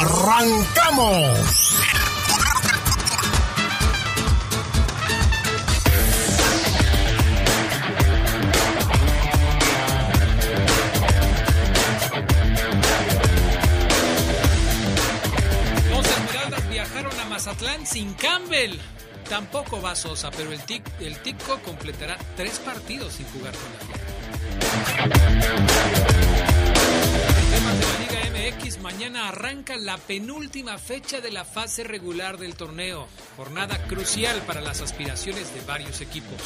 ¡Arrancamos! Los Esmeraldas viajaron a Mazatlán sin Campbell. Tampoco va Sosa, pero el, tic, el Tico completará tres partidos sin jugar con la Fiera. Mañana arranca la penúltima fecha de la fase regular del torneo. Jornada crucial para las aspiraciones de varios equipos.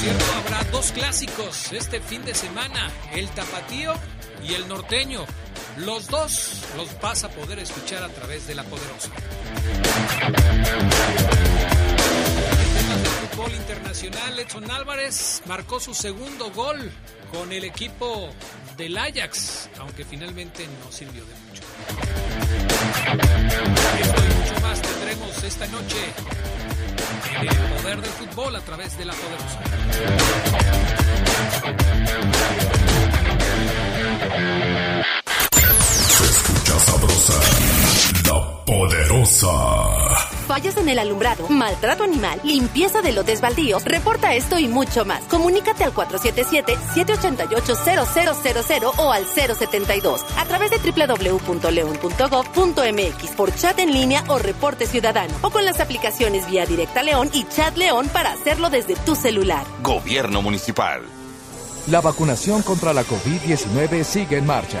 Cierto, habrá dos clásicos este fin de semana, el tapatío y el norteño. Los dos los vas a poder escuchar a través de la poderosa. Internacional, Edson Álvarez marcó su segundo gol con el equipo del Ajax, aunque finalmente no sirvió de mucho. Y mucho más tendremos esta noche el poder del fútbol a través de la poderosa. Fallas en el alumbrado, maltrato animal, limpieza de lotes baldíos. Reporta esto y mucho más. Comunícate al 477-788-0000 o al 072 a través de www.león.gov.mx por chat en línea o reporte ciudadano o con las aplicaciones Vía Directa León y Chat León para hacerlo desde tu celular. Gobierno Municipal. La vacunación contra la COVID-19 sigue en marcha.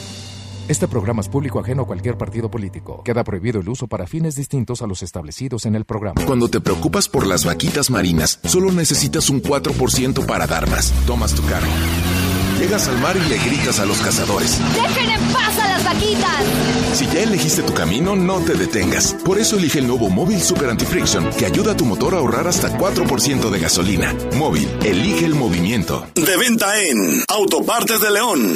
Este programa es público ajeno a cualquier partido político. Queda prohibido el uso para fines distintos a los establecidos en el programa. Cuando te preocupas por las vaquitas marinas, solo necesitas un 4% para dar más. Tomas tu carro. Llegas al mar y le gritas a los cazadores. ¡Dejen en paz a las vaquitas! Si ya elegiste tu camino, no te detengas. Por eso elige el nuevo Móvil Super Anti-Friction, que ayuda a tu motor a ahorrar hasta 4% de gasolina. Móvil, elige el movimiento. De venta en Autopartes de León.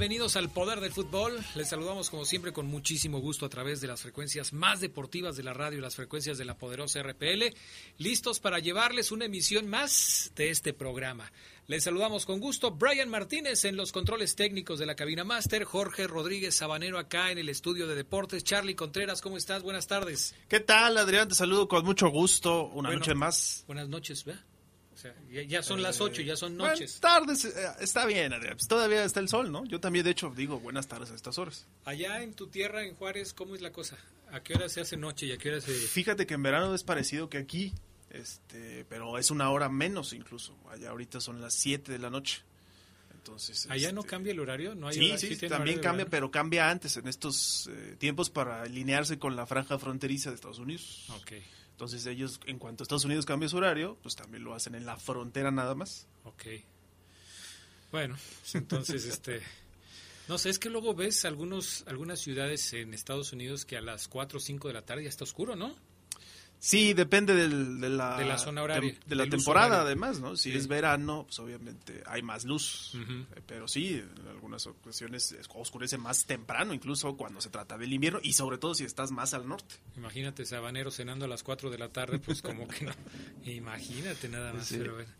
Bienvenidos al Poder del Fútbol. Les saludamos como siempre con muchísimo gusto a través de las frecuencias más deportivas de la radio, las frecuencias de la poderosa RPL, listos para llevarles una emisión más de este programa. Les saludamos con gusto Brian Martínez en los controles técnicos de la cabina máster, Jorge Rodríguez Sabanero acá en el estudio de deportes, Charlie Contreras, ¿cómo estás? Buenas tardes. ¿Qué tal, Adrián? Te saludo con mucho gusto. Una Bueno, noche más. Buenas noches, ¿verdad? Sea, ya, ya son las ocho, ya son Buenas noches. tardes. eh, Está bien, Adrián. Pues todavía está el sol, ¿no? Yo también, de hecho, digo buenas tardes a estas horas. Allá en tu tierra, en Juárez, ¿cómo es la cosa? ¿A qué hora se hace noche y a qué hora se...? Fíjate que en verano es parecido que aquí, este, pero es una hora menos incluso. Allá ahorita son las 7 de la noche. Entonces, ¿Allá no este, cambia el horario? ¿No hay Sí, sí, tiene también cambia, pero cambia antes, en estos eh, tiempos para alinearse con la franja fronteriza de Estados Unidos. verano? Entonces ellos, en cuanto Estados Unidos cambie su horario, pues también lo hacen en la frontera nada más. Ok. Bueno, pues entonces, este... No sé, es que luego ves algunos, algunas ciudades en Estados Unidos que a las 4 o 5 de la tarde ya está oscuro, ¿no? Sí, depende del, de, la, de la zona horaria. De, la temporada, además, ¿no? Si es verano, pues obviamente hay más luz. Eh, pero sí, en algunas ocasiones oscurece más temprano, incluso cuando se trata del invierno y sobre todo si estás más al norte. Imagínate, sabanero cenando a las 4 de la tarde, pues como que no. Imagínate nada más. Pero bueno.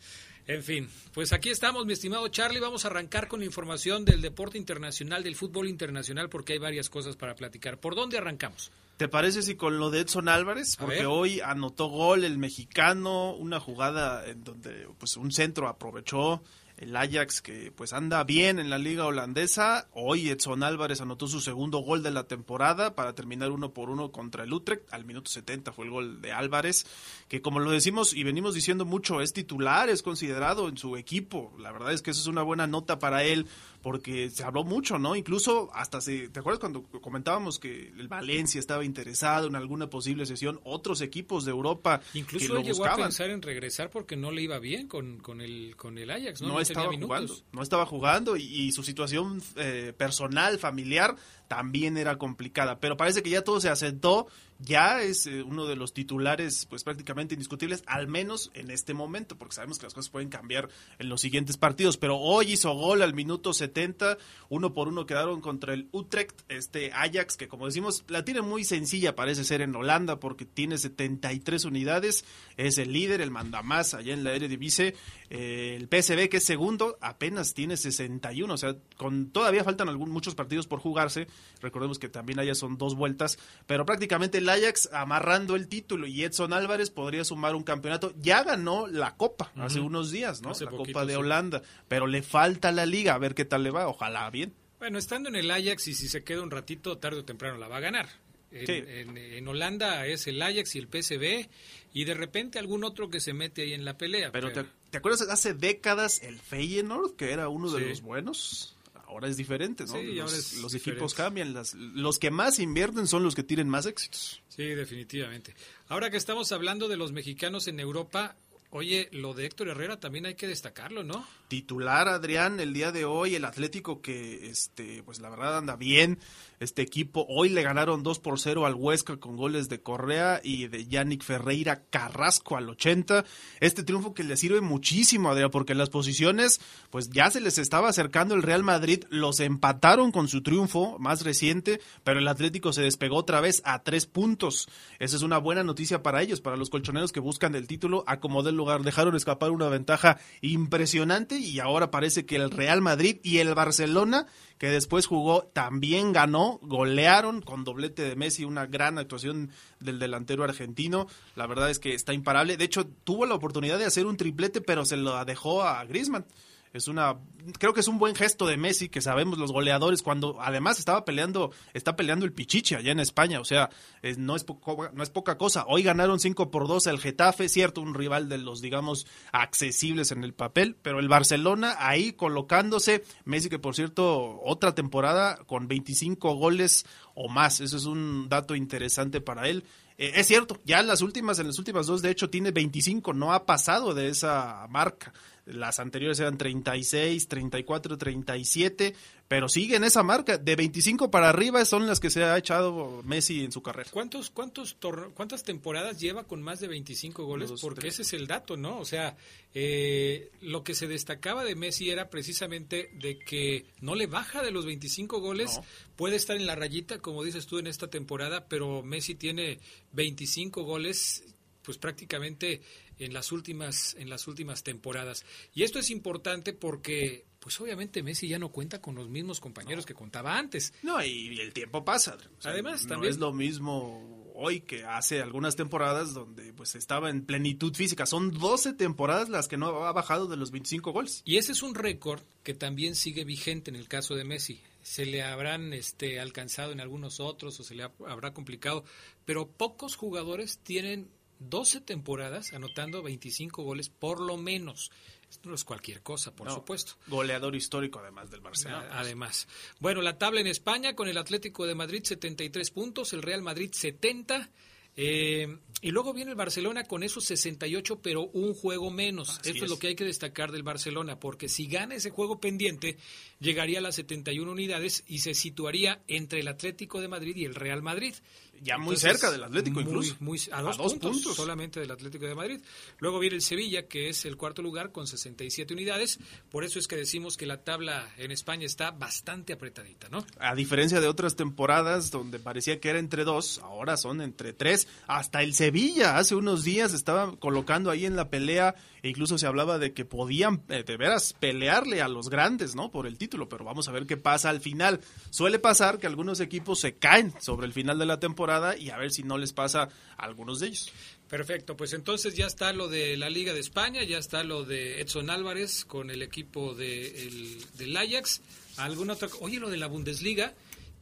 En fin, pues aquí estamos, mi estimado Charlie. Vamos a arrancar con información del deporte internacional, del fútbol internacional, porque hay varias cosas para platicar. ¿Por dónde arrancamos? ¿Te parece si con lo de Edson Álvarez? Porque hoy anotó gol el mexicano, una jugada en donde pues un centro aprovechó el Ajax que pues anda bien en la liga holandesa. Hoy Edson Álvarez anotó su segundo gol de la temporada para terminar uno por uno contra el Utrecht. Al minuto 70 fue el gol de Álvarez, que como lo decimos y venimos diciendo mucho, es titular, es considerado en su equipo. La verdad es que eso es una buena nota para él porque se habló mucho, ¿no? Incluso hasta se, ¿te acuerdas cuando comentábamos que el Valencia estaba interesado en alguna posible sesión? Otros equipos de Europa Incluso que llegó a pensar en regresar porque no le iba bien con, con, el, con el Ajax, ¿no? No, estaba jugando, no estaba jugando y, su situación eh, personal, familiar, también era complicada, pero parece que ya todo se asentó ya es eh, uno de los titulares pues prácticamente indiscutibles, al menos en este momento, porque sabemos que las cosas pueden cambiar en los siguientes partidos, pero hoy hizo gol al minuto 70, uno por uno quedaron contra el Utrecht, este Ajax, que como decimos, la tiene muy sencilla, parece ser en Holanda, porque tiene 73 unidades, es el líder, el mandamás allá en la Eredivisie, eh, el PSV que es segundo, apenas tiene 61, o sea, con todavía faltan algún, muchos partidos por jugarse, recordemos que también allá son dos vueltas, pero prácticamente el Ajax amarrando el título y Edson Álvarez podría sumar un campeonato. Ya ganó la Copa hace unos días, ¿no? la Copa de Holanda, pero le falta la liga, a ver qué tal le va, ojalá bien. Bueno, estando en el Ajax y si se queda un ratito, tarde o temprano la va a ganar. En, Holanda es el Ajax y el PSV y de repente algún otro que se mete ahí en la pelea. Pero, Te, ¿te, acuerdas hace décadas el Feyenoord, que era uno de los buenos? Ahora es diferente, ¿no? los, equipos cambian, las, los que más invierten son los que tienen más éxitos. Sí, definitivamente. Ahora que estamos hablando de los mexicanos en Europa, Oye, lo de Héctor Herrera también hay que destacarlo, ¿no? Titular Adrián el día de hoy, el Atlético que este pues la verdad anda bien, este equipo. Hoy le ganaron 2 por 0 al Huesca con goles de Correa y de Yannick Ferreira Carrasco al 80. Este triunfo que le sirve muchísimo, Adrián, porque las posiciones, pues ya se les estaba acercando el Real Madrid. Los empataron con su triunfo más reciente, pero el Atlético se despegó otra vez a tres puntos. Esa es una buena noticia para ellos, para los colchoneros que buscan el título. Acomodó el lugar, dejaron escapar una ventaja impresionante y ahora parece que el Real Madrid y el Barcelona que después jugó, también ganó, golearon con doblete de Messi, una gran actuación del delantero argentino. La verdad es que está imparable. De hecho, tuvo la oportunidad de hacer un triplete, pero se lo dejó a Griezmann es una creo que es un buen gesto de Messi que sabemos los goleadores cuando además estaba peleando está peleando el Pichichi allá en España o sea no es no es poca cosa hoy ganaron 5 por 2 el Getafe cierto un rival de los digamos accesibles en el papel pero el Barcelona ahí colocándose Messi que por cierto otra temporada con 25 goles o más eso es un dato interesante para él eh, es cierto, ya en las últimas, en las últimas dos, de hecho, tiene 25, no ha pasado de esa marca. Las anteriores eran 36, 34, 37, pero sigue en esa marca. De 25 para arriba son las que se ha echado Messi en su carrera. ¿Cuántos, cuántos ¿Cuántas temporadas lleva con más de 25 goles? Porque ese es el dato, ¿no? O sea, eh, lo que se destacaba de Messi era precisamente de que no le baja de los 25 goles. Puede estar en la rayita, como dices tú, en esta temporada, pero Messi tiene 25 goles pues prácticamente en las últimas en las últimas temporadas. Y esto es importante porque pues obviamente Messi ya no cuenta con los mismos compañeros que contaba antes. No, y el tiempo pasa. Además, no también es lo mismo hoy que hace algunas temporadas donde pues estaba en plenitud física. Son 12 temporadas las que no ha bajado de los 25 goles. Y ese es un récord que también sigue vigente en el caso de Messi. Se le habrán este, alcanzado en algunos otros o se le habrá complicado, pero pocos jugadores tienen 12 temporadas anotando 25 goles por lo menos. Esto no es cualquier cosa, por supuesto. Goleador histórico además del Barcelona. Además. Bueno, la tabla en España con el Atlético de Madrid 73 puntos, el Real Madrid 70, Eh, y luego viene el Barcelona con esos 68, pero un juego menos. Así Esto es. es. lo que hay que destacar del Barcelona, porque si gana ese juego pendiente, llegaría a las 71 unidades y se situaría entre el Atlético de Madrid y el Real Madrid. Ya muy Entonces, cerca del Atlético muy- incluso. muy- a, A dos, dos puntos, puntos. solamente del Atlético de Madrid. Luego viene el Sevilla, que es el cuarto lugar con 67 unidades. Por eso es que decimos que la tabla en España está bastante apretadita, ¿no? A diferencia de otras temporadas donde parecía que era entre dos, ahora son entre tres. Hasta el Sevilla hace unos días estaba colocando ahí en la pelea e incluso se hablaba de que podían eh, de veras pelearle a los grandes, ¿no? Por el título, pero vamos a ver qué pasa al final. Suele pasar que algunos equipos se caen sobre el final de la temporada y a ver si no les pasa a algunos de ellos. Perfecto, pues entonces ya está lo de la Liga de España, ya está lo de Edson Álvarez con el equipo de, el- del Ajax. ¿Alguna otra? co- Oye, lo de la Bundesliga,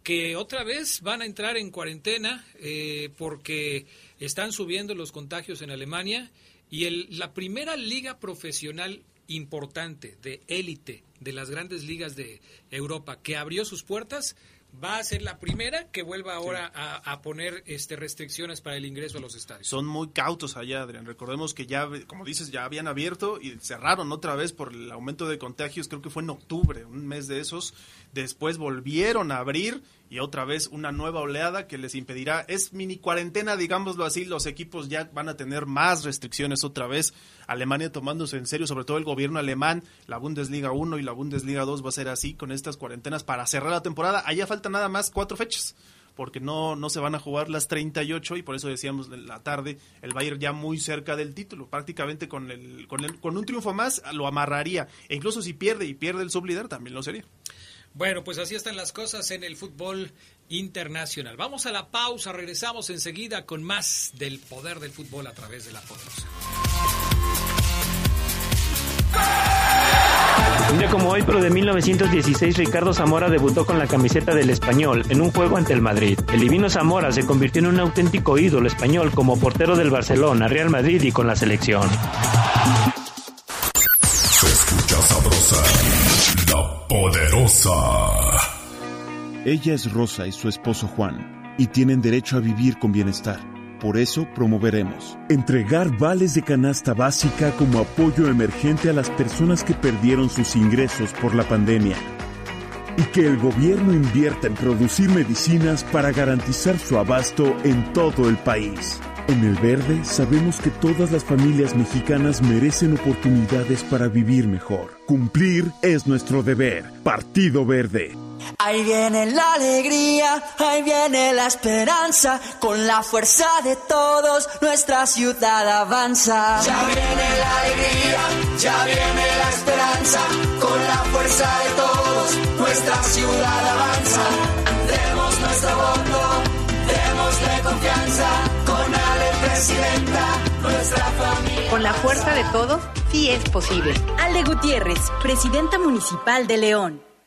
que otra vez van a entrar en cuarentena eh, porque están subiendo los contagios en Alemania y el, la primera liga profesional importante de élite de las grandes ligas de Europa que abrió sus puertas va a ser la primera que vuelva ahora a, a poner este restricciones para el ingreso a los estadios. Son muy cautos allá, Adrián. Recordemos que ya, como dices, ya habían abierto y cerraron otra vez por el aumento de contagios, creo que fue en octubre, un mes de esos. Después volvieron a abrir y otra vez una nueva oleada que les impedirá, es mini cuarentena, digámoslo así, los equipos ya van a tener más restricciones otra vez. Alemania tomándose en serio, sobre todo el gobierno alemán, la Bundesliga 1 y la Bundesliga 2 va a ser así con estas cuarentenas para cerrar la temporada. Allá faltan nada más cuatro fechas porque no, no se van a jugar las 38 y por eso decíamos en la tarde el Bayern ya muy cerca del título, prácticamente con el, con el con un triunfo más lo amarraría e incluso si pierde y pierde el sublíder también lo sería. Bueno, pues así están las cosas en el fútbol internacional. Vamos a la pausa, regresamos enseguida con más del poder del fútbol a través de la poderosa. Un día como hoy, pero de 1916, Ricardo Zamora debutó con la camiseta del español en un juego ante el Madrid. El divino Zamora se convirtió en un auténtico ídolo español como portero del Barcelona, Real Madrid y con la selección. Se escucha sabrosa, la poderosa. Ella es Rosa y su esposo Juan, y tienen derecho a vivir con bienestar. Por eso promoveremos entregar vales de canasta básica como apoyo emergente a las personas que perdieron sus ingresos por la pandemia. Y que el gobierno invierta en producir medicinas para garantizar su abasto en todo el país. En el verde sabemos que todas las familias mexicanas merecen oportunidades para vivir mejor. Cumplir es nuestro deber. Partido Verde. Ahí viene la alegría, ahí viene la esperanza, con la fuerza de todos nuestra ciudad avanza. Ya viene la alegría, ya viene la esperanza, con la fuerza de todos nuestra ciudad avanza. Demos nuestro voto, démosle confianza, con Ale Presidenta, nuestra familia. Con la fuerza de todos, sí es posible. Ale Gutiérrez, Presidenta Municipal de León.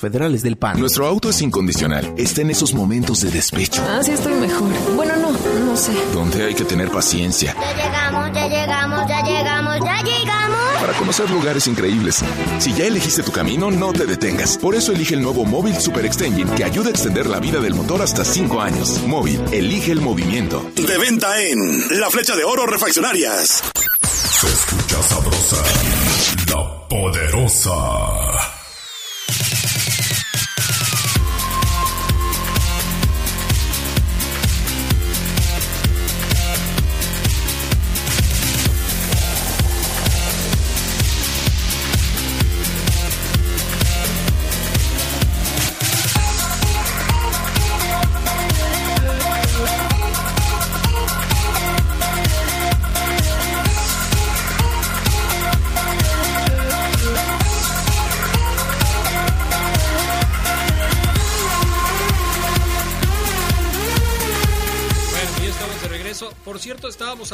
federales del PAN. Nuestro auto es incondicional. Está en esos momentos de despecho. Ah, sí estoy mejor. Bueno, no, no sé. Donde hay que tener paciencia. Ya llegamos, ya llegamos, ya llegamos, ya llegamos. Para conocer lugares increíbles. Si ya elegiste tu camino, no te detengas. Por eso elige el nuevo Móvil Super Extension que ayuda a extender la vida del motor hasta 5 años. Móvil, elige el movimiento. De venta en La Flecha de Oro Refaccionarias. Se escucha sabrosa, la poderosa.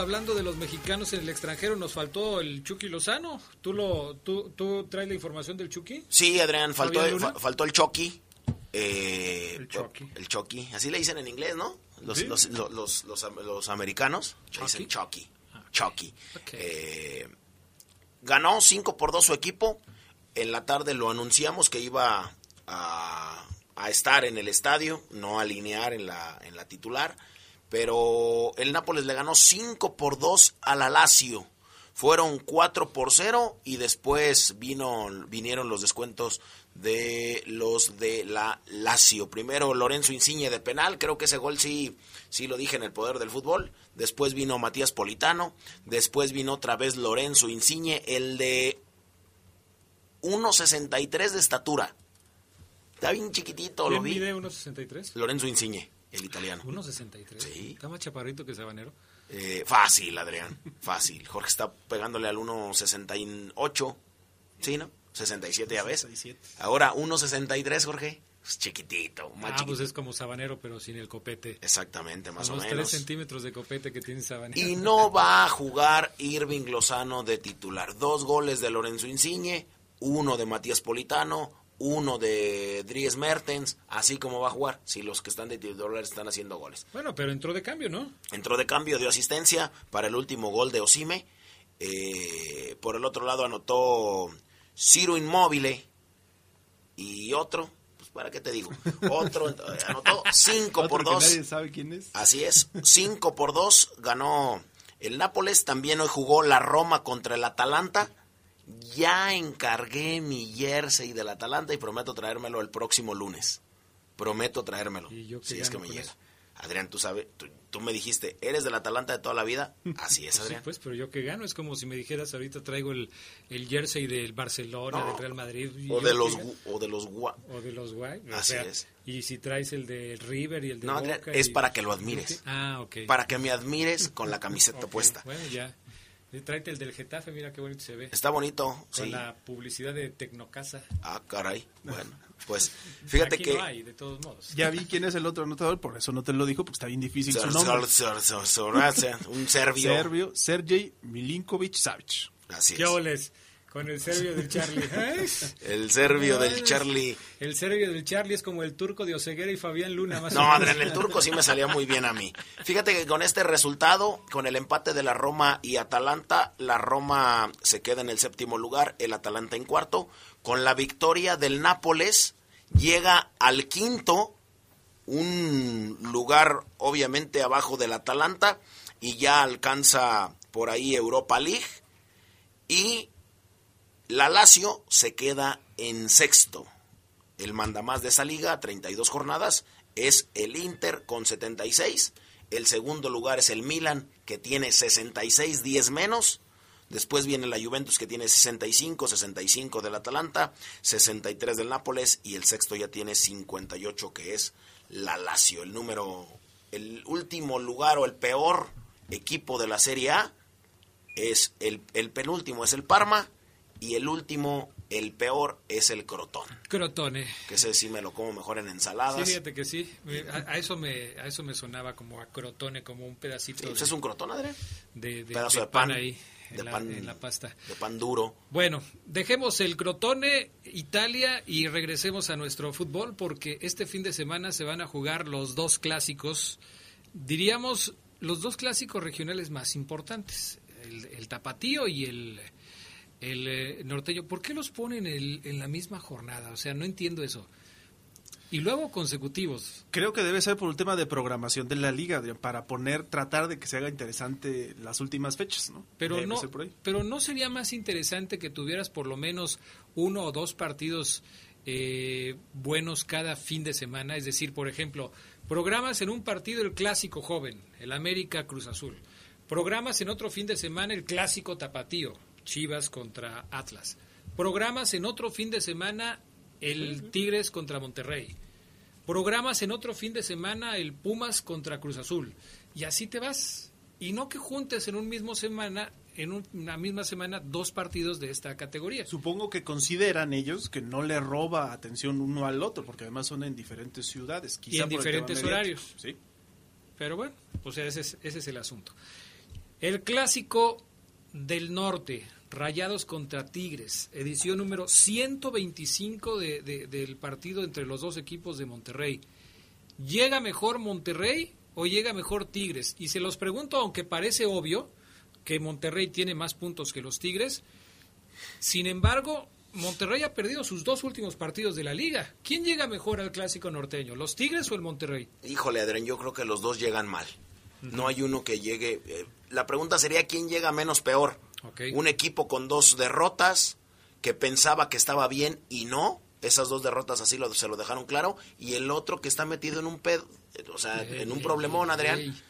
Hablando de los mexicanos en el extranjero, nos faltó el Chucky Lozano. ¿Tú, lo, tú, tú traes la información del Chucky? Sí, Adrián, faltó, faltó el Chucky. Eh, el Chucky. El Chucky, así le dicen en inglés, ¿no? Los, los, los, los, americanos dicen Chucky. Chucky. Eh, ganó 5 por 2 su equipo. En la tarde lo anunciamos que iba a, a estar en el estadio, no a alinear en la, en la titular pero el Nápoles le ganó 5 por 2 al Alacio. Fueron 4 por 0 y después vino, vinieron los descuentos de los de la Lazio. Primero Lorenzo Insigne de penal, creo que ese gol sí, sí lo dije en el poder del fútbol. Después vino Matías Politano, después vino otra vez Lorenzo Insigne, el de 1.63 de estatura. Está bien chiquitito, lo vi. mide 1.63? Lorenzo Insigne el italiano. 1.63. Sí. Está más chaparrito que Sabanero. Eh, fácil, Adrián, fácil. Jorge está pegándole al 1.68. ¿Sí, no? 67 ya ves. Ahora 1.63, Jorge. Es chiquitito, más ah, pues es como Sabanero, pero sin el copete. Exactamente, más o menos. Los 3 centímetros de copete que tiene Sabanero. Y no va a jugar Irving Lozano de titular. Dos goles de Lorenzo Insigne, uno de Matías Politano, uno de Dries Mertens, así como va a jugar, si los que están de titular están haciendo goles. Bueno, pero entró de cambio, ¿no? Entró de cambio, dio asistencia para el último gol de Osime. Eh, por el otro lado anotó Ciro Inmóvil y otro, pues para qué te digo, otro eh, anotó 5 por 2. Nadie sabe quién es. Así es, 5 por 2 ganó el Nápoles, también hoy jugó la Roma contra el Atalanta ya encargué mi jersey del Atalanta y prometo traérmelo el próximo lunes. Prometo traérmelo. si es que me llega. Adrián, tú sabes, tú, me dijiste, ¿eres del Atalanta de toda la vida? Así es, Adrián. Sí, pues, pero yo que gano. Es como si me dijeras, ahorita traigo el, el jersey del Barcelona, del Real Madrid. O de, los, o de los O de los Guay. Así es. Y si traes el del River y el de No, Boca es para que lo admires. Ah, ok. Para que me admires con la camiseta puesta. Bueno, ya. Tráete el del Getafe, mira qué bonito se ve. Está bonito, Con la publicidad de Tecnocasa. Ah, caray. Bueno, pues fíjate Aquí que... No hay, de todos modos. Ya vi quién es el otro anotador, por eso no te lo dijo, porque está bien difícil su nombre. Un serbio. Serbio, Sergej Milinkovic Savic. Así es. ¿Qué oles? Con el serbio del Charlie. ¿eh? el serbio del Charlie. El serbio del Charlie es como el turco de Oseguera y Fabián Luna. Más no, Adrián, el turco sí me salía muy bien a mí. Fíjate que con este resultado, con el empate de la Roma y Atalanta, la Roma se queda en el séptimo lugar, el Atalanta en cuarto. Con la victoria del Nápoles, llega al quinto, un lugar obviamente abajo del Atalanta, y ya alcanza por ahí Europa League. Y la Lazio se queda en sexto. El mandamás de esa liga, 32 jornadas, es el Inter con 76. El segundo lugar es el Milan, que tiene 66, 10 menos. Después viene la Juventus, que tiene 65, 65 del Atalanta, 63 del Nápoles. Y el sexto ya tiene 58, que es la Lazio. El número, el último lugar o el peor equipo de la Serie A es el, el penúltimo, es el Parma y el último, el peor, es el crotón. Crotone. Que ese sí me lo como mejor en ensaladas. Sí, fíjate que sí. A, eso me a eso me sonaba como a crotone, como un pedacito. Pues ¿Es un crotón, Adrián? De, Pedazo de, pan, ahí. De en pan, la, en la pasta. De pan duro. Bueno, dejemos el crotone, Italia, y regresemos a nuestro fútbol, porque este fin de semana se van a jugar los dos clásicos, diríamos, los dos clásicos regionales más importantes, el, el tapatío y el el eh, norteño, ¿por qué los ponen en la misma jornada? O sea, no entiendo eso. Y luego consecutivos. Creo que debe ser por un tema de programación de la liga, para poner, tratar de que se haga interesante las últimas fechas, ¿no? Pero no, pero no sería más interesante que tuvieras por lo menos uno o dos partidos eh, buenos cada fin de semana. Es decir, por ejemplo, programas en un partido el clásico joven, el América Cruz Azul. Programas en otro fin de semana el clásico tapatío, Chivas contra Atlas. Programas en otro fin de semana el Tigres contra Monterrey. Programas en otro fin de semana el Pumas contra Cruz Azul. Y así te vas. Y no que juntes en un mismo semana en una misma semana dos partidos de esta categoría. Supongo que consideran ellos que no le roba atención uno al otro, porque además son en diferentes ciudades. y en diferentes horarios. Sí. Pero bueno, pues ese es, ese es el asunto. El clásico del norte, Rayados contra Tigres, edición número 125 de, de, del partido entre los dos equipos de Monterrey. ¿Llega mejor Monterrey o llega mejor Tigres? Y se los pregunto, aunque parece obvio que Monterrey tiene más puntos que los Tigres, sin embargo, Monterrey ha perdido sus dos últimos partidos de la liga. ¿Quién llega mejor al clásico norteño, los Tigres o el Monterrey? Híjole, Adrián, yo creo que los dos llegan mal. No hay uno que llegue. Eh, la pregunta sería: ¿quién llega menos peor? Okay. Un equipo con dos derrotas que pensaba que estaba bien y no. Esas dos derrotas así lo, se lo dejaron claro. Y el otro que está metido en un pedo, o sea, en un problemón, Adrián.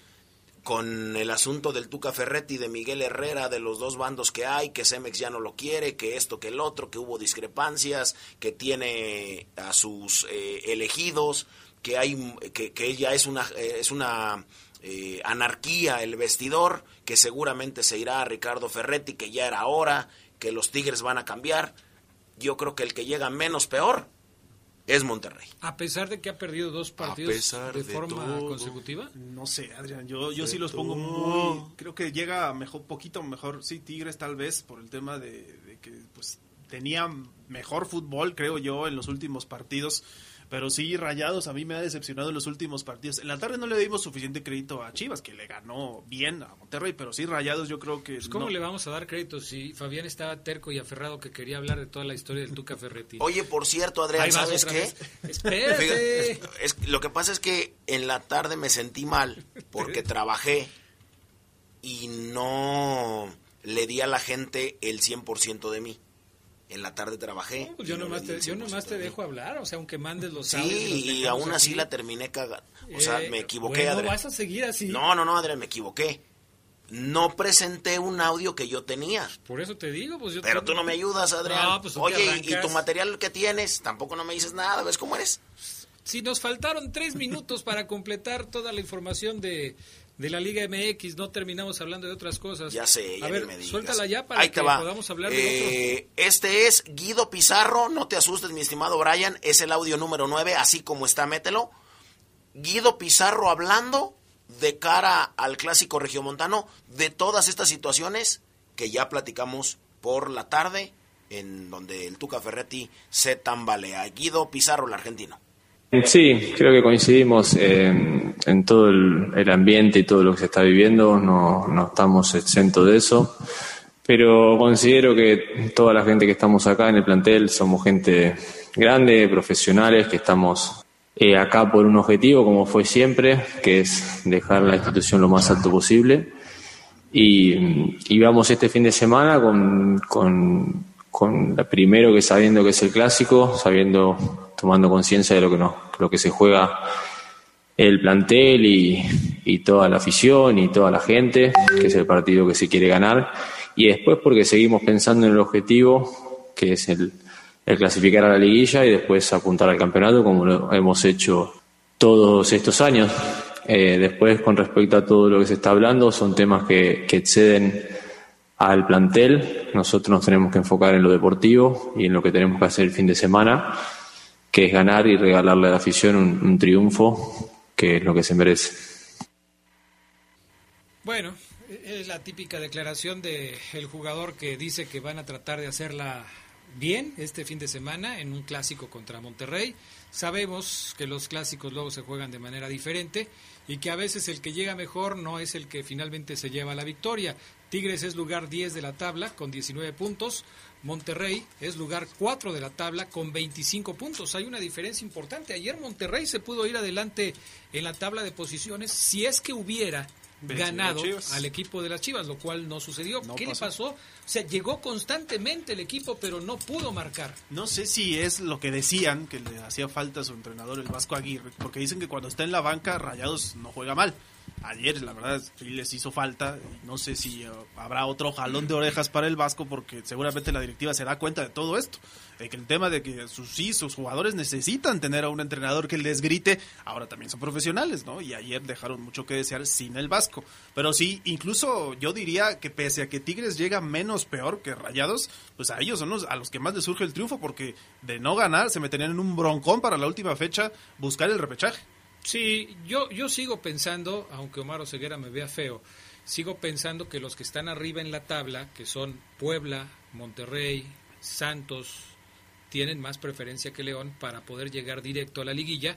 Con el asunto del Tuca Ferretti, de Miguel Herrera, de los dos bandos que hay, que Cemex ya no lo quiere, que esto, que el otro, que hubo discrepancias, que tiene a sus eh, elegidos, que hay, que, que ella es una, eh, es una eh, anarquía el vestidor, que seguramente se irá a Ricardo Ferretti, que ya era hora, que los Tigres van a cambiar. Yo creo que el que llega menos peor es Monterrey. A pesar de que ha perdido dos partidos pesar de, de forma todo. consecutiva. No sé, Adrián, yo, yo De sí los pongo muy... Creo que llega mejor, poquito mejor, sí, Tigres tal vez, por el tema de, de que pues tenía mejor fútbol, creo yo, en los últimos partidos. Pero sí, Rayados a mí me ha decepcionado en los últimos partidos. En la tarde no le dimos suficiente crédito a Chivas, que le ganó bien a Monterrey, pero sí, Rayados yo creo que... Pues, ¿Cómo no. le vamos a dar crédito si Fabián estaba terco y aferrado que quería hablar de toda la historia del Tuca Ferretti? Oye, por cierto, Adrián, ¿sabes qué? Espérate. Fíjate, es- lo que pasa es que en la tarde me sentí mal porque trabajé y no le di a la gente el 100% de mí. En la tarde trabajé. Pues yo nomás, te, el yo 100% nomás te dejo hablar, o sea, aunque mandes los audios los Sí, y dejamos aún así aquí. la terminé cagando. O sea, Eh, me equivoqué, bueno, Adrián. vas a seguir así. No, no, no, Adrián, me equivoqué. No presenté un audio que yo tenía. Por eso te digo, pues yo Pero te- tú no me ayudas, Adrián. No, pues Oye, ¿y- ¿y arrancas. tu material que tienes? Tampoco no me dices nada, ¿ves cómo eres? Si nos faltaron tres minutos para completar toda la información de, de la Liga MX, no terminamos hablando de otras cosas. Ya sé, ya A ver, me digas. suéltala ya para Ahí que podamos hablar de Eh, Este es Guido Pizarro, no te asustes, mi estimado Brian, es el audio número 9, así como está, mételo. Guido Pizarro hablando de cara al clásico regiomontano de todas estas situaciones que ya platicamos por la tarde, en donde el Tuca Ferretti se tambalea. Guido Pizarro, el argentino. Sí, creo que coincidimos en, en todo el, ambiente y todo lo que se está viviendo, no, no estamos exentos de eso, pero considero que toda la gente que estamos acá en el plantel somos gente grande, profesionales, que estamos eh, acá por un objetivo, como fue siempre, que es dejar la institución lo más alto posible. Y, y vamos este fin de semana con, con, con la primero que sabiendo que es el clásico, sabiendo, tomando conciencia de lo que nos, lo que se juega el plantel y, y toda la afición y toda la gente, que es el partido que se quiere ganar, y después porque seguimos pensando en el objetivo, que es el, el clasificar a la liguilla y después apuntar al campeonato, como lo hemos hecho todos estos años. Eh, después, con respecto a todo lo que se está hablando, son temas que, que exceden al plantel. Nosotros nos tenemos que enfocar en lo deportivo y en lo que tenemos que hacer el fin de semana, que es ganar y regalarle a la afición un, un triunfo, que es lo que se merece. Bueno, es la típica declaración de el jugador que dice que van a tratar de hacerla bien este fin de semana en un clásico contra Monterrey. Sabemos que los clásicos luego se juegan de manera diferente y que a veces el que llega mejor no es el que finalmente se lleva la victoria. Tigres es lugar 10 de la tabla con 19 puntos. Monterrey es lugar 4 de la tabla con 25 puntos. Hay una diferencia importante. Ayer Monterrey se pudo ir adelante en la tabla de posiciones si es que hubiera ganado al equipo de las Chivas, lo cual no sucedió. No ¿Qué pasó. le pasó? O sea, llegó constantemente el equipo, pero no pudo marcar. No sé si es lo que decían, que le hacía falta a su entrenador, el Vasco Aguirre, porque dicen que cuando está en la banca, Rayados no juega mal. Ayer, la verdad, les hizo falta. No sé si uh, habrá otro jalón de orejas para el Vasco, porque seguramente la directiva se da cuenta de todo esto. De que el tema de que sus, sí, sus jugadores necesitan tener a un entrenador que les grite, ahora también son profesionales, ¿no? Y ayer dejaron mucho que desear sin el Vasco. Pero sí, incluso yo diría que pese a que Tigres llega menos peor que Rayados, pues a ellos son los, a los que más les surge el triunfo, porque de no ganar se meterían en un broncón para la última fecha buscar el repechaje. Sí, yo, yo sigo pensando, aunque Omar Oseguera me vea feo, sigo pensando que los que están arriba en la tabla, que son Puebla, Monterrey, Santos, tienen más preferencia que León para poder llegar directo a la liguilla,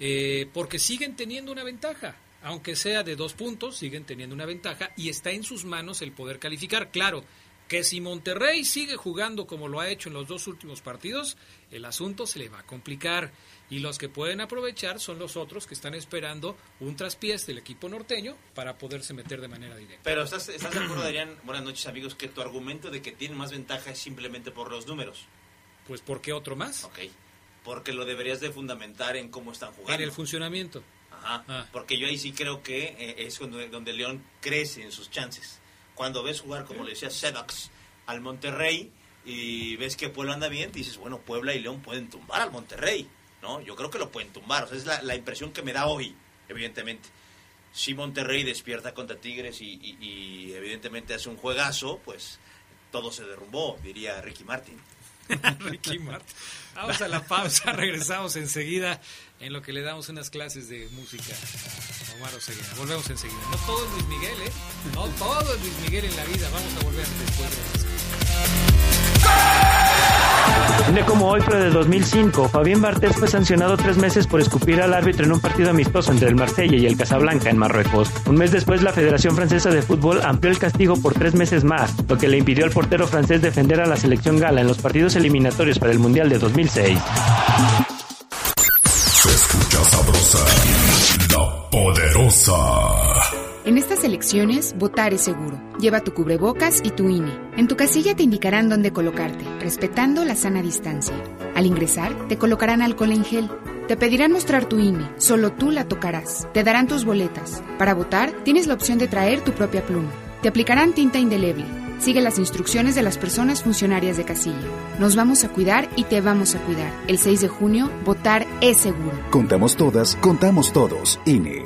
eh, porque siguen teniendo una ventaja. Aunque sea de dos puntos, siguen teniendo una ventaja y está en sus manos el poder calificar. Claro, que si Monterrey sigue jugando como lo ha hecho en los dos últimos partidos, el asunto se le va a complicar. Y los que pueden aprovechar son los otros que están esperando un traspiés del equipo norteño para poderse meter de manera directa. Pero ¿estás, estás de acuerdo, Adrián? Buenas noches, amigos, que tu argumento de que tienen más ventaja es simplemente por los números. Pues ¿por qué otro más? Ok. Porque lo deberías de fundamentar en cómo están jugando. En el funcionamiento. Ajá. Ah. Porque yo ahí sí creo que eh, es donde, donde León crece en sus chances cuando ves jugar, como le decía Sedox, al Monterrey y ves que Puebla anda bien, dices, bueno, Puebla y León pueden tumbar al Monterrey, ¿no? Yo creo que lo pueden tumbar, o es la, impresión que me da hoy, evidentemente. Si Monterrey despierta contra Tigres y, evidentemente hace un juegazo, pues todo se derrumbó, diría Ricky Martin. Ricky Martin. Vamos a la pausa, regresamos enseguida en lo que le damos unas clases de música a Omar Oseguera. Volvemos enseguida. No todo es Luis Miguel, ¿eh? No todo es Luis Miguel en la vida. Vamos a volver después de Un como hoy, pero de 2005, Fabián Bartés fue sancionado tres meses por escupir al árbitro en un partido amistoso entre el Marsella y el Casablanca en Marruecos. Un mes después, la Federación Francesa de Fútbol amplió el castigo por tres meses más, lo que le impidió al portero francés defender a la selección gala en los partidos eliminatorios para el Mundial de 2006. Poderosa. En estas elecciones, votar es seguro. Lleva tu cubrebocas y tu INE. En tu casilla te indicarán dónde colocarte, respetando la sana distancia. Al ingresar, te colocarán alcohol en gel. Te pedirán mostrar tu INE, solo tú la tocarás. Te darán tus boletas. Para votar, tienes la opción de traer tu propia pluma. Te aplicarán tinta indeleble. Sigue las instrucciones de las personas funcionarias de casilla. Nos vamos a cuidar y te vamos a cuidar. El 6 de junio, votar es seguro. Contamos todas, contamos todos. INE.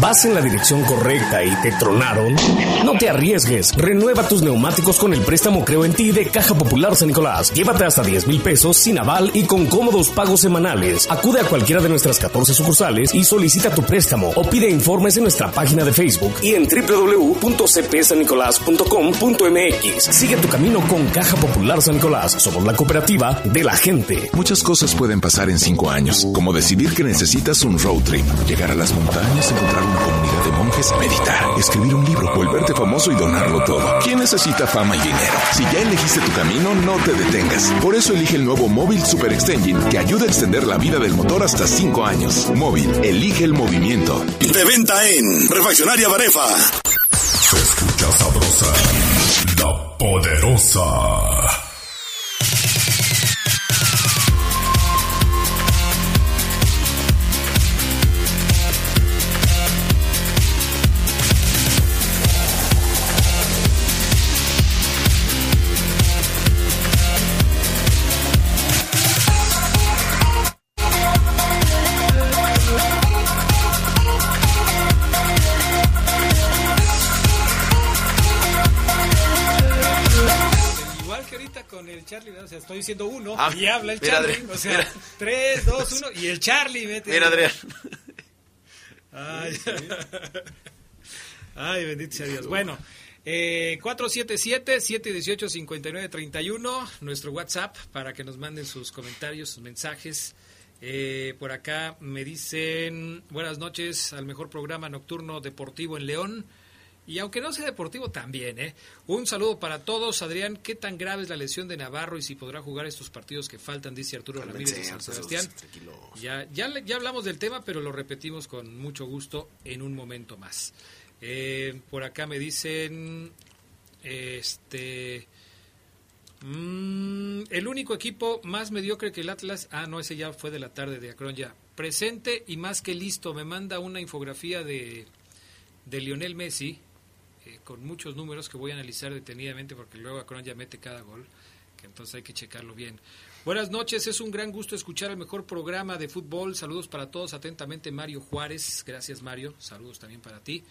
¿Vas en la dirección correcta y te tronaron? No te arriesgues. Renueva tus neumáticos con el préstamo Creo en ti de Caja Popular San Nicolás. Llévate hasta 10 mil pesos sin aval y con cómodos pagos semanales. Acude a cualquiera de nuestras 14 sucursales y solicita tu préstamo o pide informes en nuestra página de Facebook y en www.cpsanicolás.com.mx. Sigue tu camino con Caja Popular San Nicolás. Somos la cooperativa de la gente. Muchas cosas pueden pasar en 5 años, como decidir que necesitas un road trip, llegar a las montañas, encontrar una comunidad de monjes, meditar, escribir un libro, volverte famoso y donarlo todo. ¿Quién necesita fama y dinero? Si ya elegiste tu camino, no te detengas. Por eso elige el nuevo Móvil Super Extension que ayuda a extender la vida del motor hasta 5 años. Móvil, elige el movimiento. De venta en Refaccionaria Barefa. Se escucha sabrosa, la poderosa. Estoy diciendo uno ah, y habla el Charlie. o sea, tres, dos, uno y el Charlie mete. Mira, Adrián. Ay, Ay bendito sea Dios. Bueno, eh, 477-718-5931, nuestro WhatsApp para que nos manden sus comentarios, sus mensajes. Eh, por acá me dicen buenas noches al mejor programa nocturno deportivo en León. Y aunque no sea deportivo, también, ¿eh? Un saludo para todos. Adrián, ¿qué tan grave es la lesión de Navarro y si podrá jugar estos partidos que faltan? Dice Arturo Ramírez de San Sebastián. Ya, ya, ya hablamos del tema, pero lo repetimos con mucho gusto en un momento más. Eh, por acá me dicen, este... Mm, el único equipo más mediocre que el Atlas, ah, no, ese ya fue de la tarde de Acron ya. presente y más que listo. Me manda una infografía de, de Lionel Messi con muchos números que voy a analizar detenidamente porque luego Acron ya mete cada gol, que entonces hay que checarlo bien. Buenas noches, es un gran gusto escuchar el mejor programa de fútbol. Saludos para todos, atentamente Mario Juárez. Gracias Mario, saludos también para ti.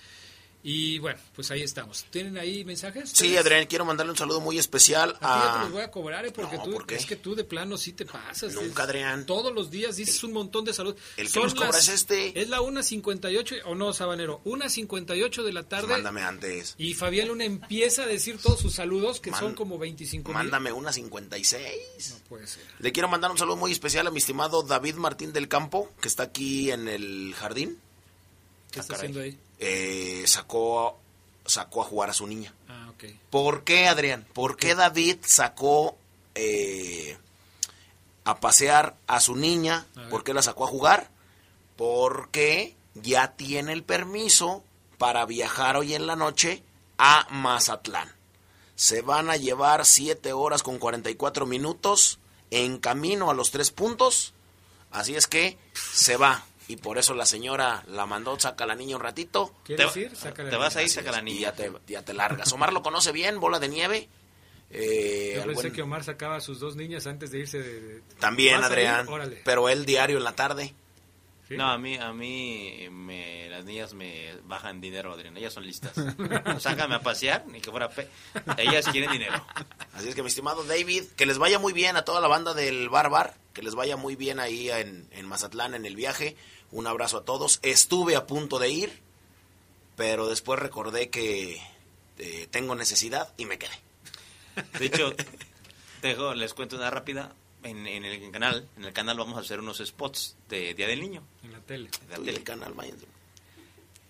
Y bueno, pues ahí estamos. ¿Tienen ahí mensajes? Sí, Adrián, quiero mandarle un saludo muy especial a... a... Ya te los voy a cobrar, ¿eh? porque tú, es que tú de plano sí te pasas. Nunca, es, Adrián. Todos los días dices un montón de salud. El que Son nos cobra las, es este. Es la 1.58, o no, Sabanero, 1.58 de la tarde. Mándame antes. Y Fabián Luna empieza a decir todos sus saludos, que Man, son como 25 Mándame una 56. No puede ser. Le quiero mandar un saludo muy especial a mi estimado David Martín del Campo, que está aquí en el jardín. ¿Qué está haciendo ahí? Eh, sacó sacó a jugar a su niña. Ah, okay. ¿Por qué, Adrián? ¿Por qué David sacó eh, a pasear a su niña? A ¿Por qué la sacó a jugar? Porque ya tiene el permiso para viajar hoy en la noche a Mazatlán. Se van a llevar 7 horas con 44 minutos en camino a los tres puntos. Así es que se va y por eso la señora la mandó, saca a la niña un ratito. ¿Quieres decir? Saca la Te vas niña. a ir, saca la niña. Y ya te, ya te largas. Omar lo conoce bien, bola de nieve. Eh, Yo pensé buen- que Omar sacaba a sus dos niñas antes de irse de... de- También, ¿Vas ir? Adrián. Pero él diario en la tarde. ¿Sí? No, a mí, a mí me, las niñas me bajan dinero, Adrián. Ellas son listas. Sácame a pasear, ni que fuera pe. Ellas quieren dinero. Así es que, mi estimado David, que les vaya muy bien a toda la banda del Bar Bar. Que les vaya muy bien ahí en, en Mazatlán en el viaje. Un abrazo a todos. Estuve a punto de ir, pero después recordé que eh, tengo necesidad y me quedé. De hecho, dejo, les cuento una rápida. En, en el canal, en el canal vamos a hacer unos spots de Día del Niño. En la tele. De la tele. el canal, váyanse.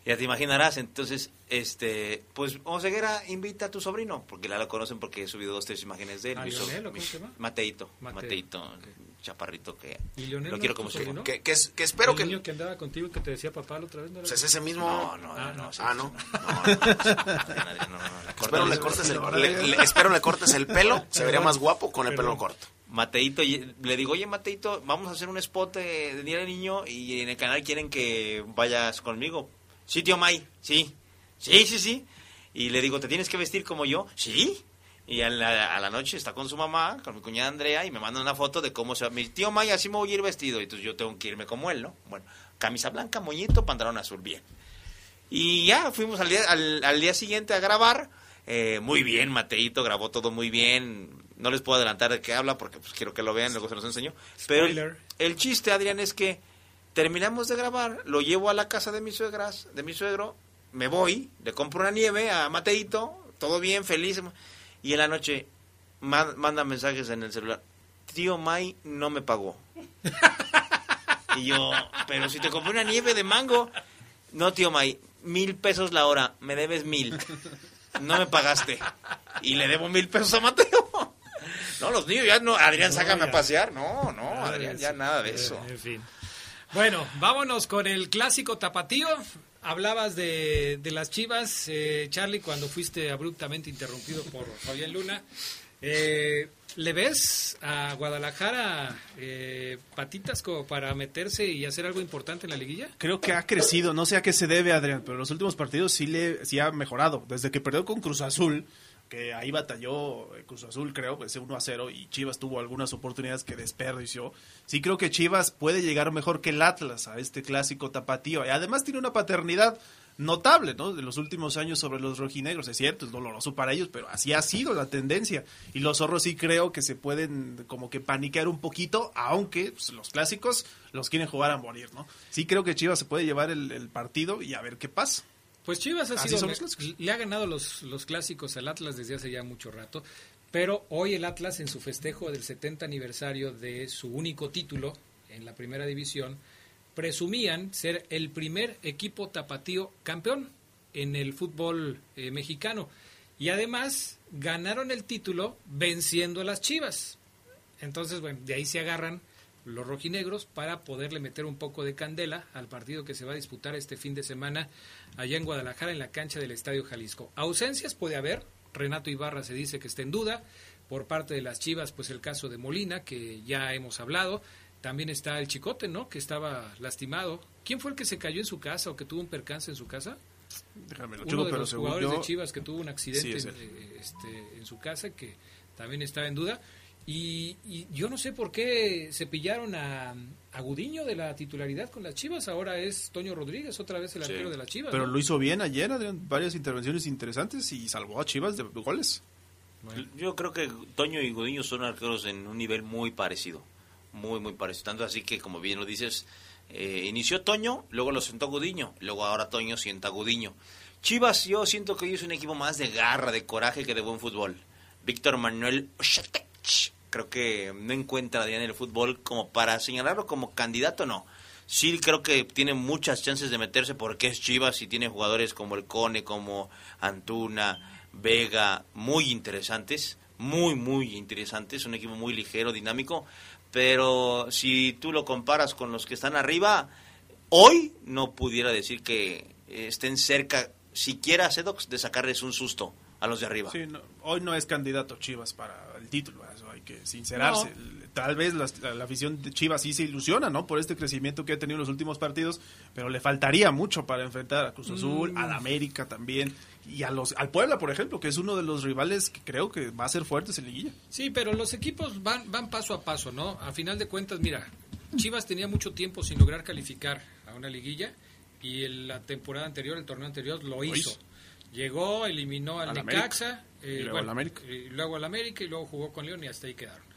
Ya te imaginarás, entonces, este, pues Oseguera invita a tu sobrino, porque ya lo conocen porque he subido dos, tres imágenes de él. ¿A Lionel o mi- cómo se llama? Mateito, Mateo. Mateito, chaparrito que ¿Y Lionel lo no quiero como sobrino? Que, que, es- que espero ¿El que... niño que andaba contigo y que te decía papá la otra vez? ¿no era? Pues es ese mismo. No, no, Ah, no, no. Ah, ¿no? Adrián, no, no, no, la Espero le cortes el, le- le- espero le cortes el pelo. Se vería más guapo con el pelo corto. Mateito, y- le digo, oye Mateito, vamos a hacer un spot de, de Día del Niño y en el canal quieren que vayas conmigo. Sí, tío May, sí, sí, sí, sí. Y le digo, ¿te tienes que vestir como yo? Sí. Y a la, a la noche está con su mamá, con mi cuñada Andrea, y me manda una foto de cómo se va. Mi tío May, así me voy a ir vestido. Y entonces yo tengo que irme como él, ¿no? Bueno, camisa blanca, moñito, pantalón azul, bien. Y ya fuimos al día, al, al día siguiente a grabar. Eh, muy bien, Mateito grabó todo muy bien. No les puedo adelantar de qué habla porque pues, quiero que lo vean, luego se los enseño. Pero el chiste, Adrián, es que terminamos de grabar, lo llevo a la casa de mis suegras, de mi suegro, me voy, le compro una nieve a Mateito, todo bien, feliz. Y en la noche ma- manda mensajes en el celular. Tío May no me pagó. Y yo, pero si te compré una nieve de mango. No, tío May, mil pesos la hora, me debes mil. No me pagaste. Y le debo mil pesos a Mateo. No, los niños ya no, Adrián, No, sácame ya. a pasear. No, no, Adrián, ya nada de eso. En fin. Bueno, vámonos con el clásico tapatío. Hablabas de, de las chivas, eh, Charlie, cuando fuiste abruptamente interrumpido por Fabián Luna. Eh, ¿Le ves a Guadalajara eh, patitas como para meterse y hacer algo importante en la liguilla? Creo que ha crecido, no sé a qué se debe, Adrián, pero los últimos partidos sí, le, sí ha mejorado. Desde que perdió con Cruz Azul, que ahí batalló Cruz Azul, creo, ese 1 a 0, y Chivas tuvo algunas oportunidades que desperdició. Sí creo que Chivas puede llegar mejor que el Atlas a este clásico tapatío. Y además tiene una paternidad notable, ¿no? De los últimos años sobre los rojinegros, es cierto, es doloroso para ellos, pero así ha sido la tendencia. Y los zorros sí creo que se pueden como que paniquear un poquito, aunque pues, los clásicos los quieren jugar a morir, ¿no? Sí creo que Chivas se puede llevar el partido y a ver qué pasa. Pues Chivas ha sido, le ha ganado los, los clásicos al Atlas desde hace ya mucho rato, pero hoy el Atlas en su festejo del 70 aniversario de su único título en la primera división, presumían ser el primer equipo tapatío campeón en el fútbol eh, mexicano y además ganaron el título venciendo a las Chivas. Entonces, bueno, de ahí se agarran los rojinegros para poderle meter un poco de candela al partido que se va a disputar este fin de semana allá en Guadalajara en la cancha del Estadio Jalisco. Ausencias puede haber, Renato Ibarra se dice que está en duda, por parte de las Chivas pues el caso de Molina que ya hemos hablado, también está el Chicote, ¿no? Que estaba lastimado. ¿Quién fue el que se cayó en su casa o que tuvo un percance en su casa? Déjame lo Uno de pero los jugadores yo- de Chivas que tuvo un accidente Sí, es en, eh, este, en su casa que también estaba en duda. Y, y yo no sé por qué se pillaron a, a Gudiño de la titularidad con las Chivas. Ahora es Toño Rodríguez, otra vez el arquero de las Chivas. Pero ¿no? lo hizo bien ayer, Adrián, varias intervenciones interesantes y salvó a Chivas de goles. Yo creo que Toño y Gudiño son arqueros en un nivel muy parecido. Muy, muy parecido. Tanto así que, como bien lo dices, eh, inició Toño, luego lo sentó Gudiño, luego ahora Toño sienta a Gudiño. Chivas, yo siento que hoy es un equipo más de garra, de coraje que de buen fútbol. Víctor Manuel creo que no encuentra a Adrián en el fútbol como para señalarlo como candidato, no. Sí creo que tiene muchas chances de meterse porque es Chivas y tiene jugadores como el Cone, como Antuna, Vega, muy interesantes, muy, muy interesantes, un equipo muy ligero, dinámico, pero si tú lo comparas con los que están arriba, hoy no pudiera decir que estén cerca, siquiera Sedox, de sacarles un susto a los de arriba. Sí, hoy no es candidato Chivas para el título, que sincerarse. Tal vez la, la afición de Chivas sí se ilusiona, ¿no? Por este crecimiento que ha tenido en los últimos partidos, pero le faltaría mucho para enfrentar a Cruz Azul, Mm. al América también y a los al Puebla, por ejemplo, que es uno de los rivales que creo que va a ser fuertes en liguilla. Sí, pero los equipos van, van paso a paso, ¿no? A final de cuentas, mira, Chivas tenía mucho tiempo sin lograr calificar a una liguilla y en la temporada anterior, el torneo anterior, lo hizo. Llegó, eliminó al, Al Necaxa. Eh, Y luego bueno, al América. y luego al América y luego jugó con León y hasta ahí quedaron.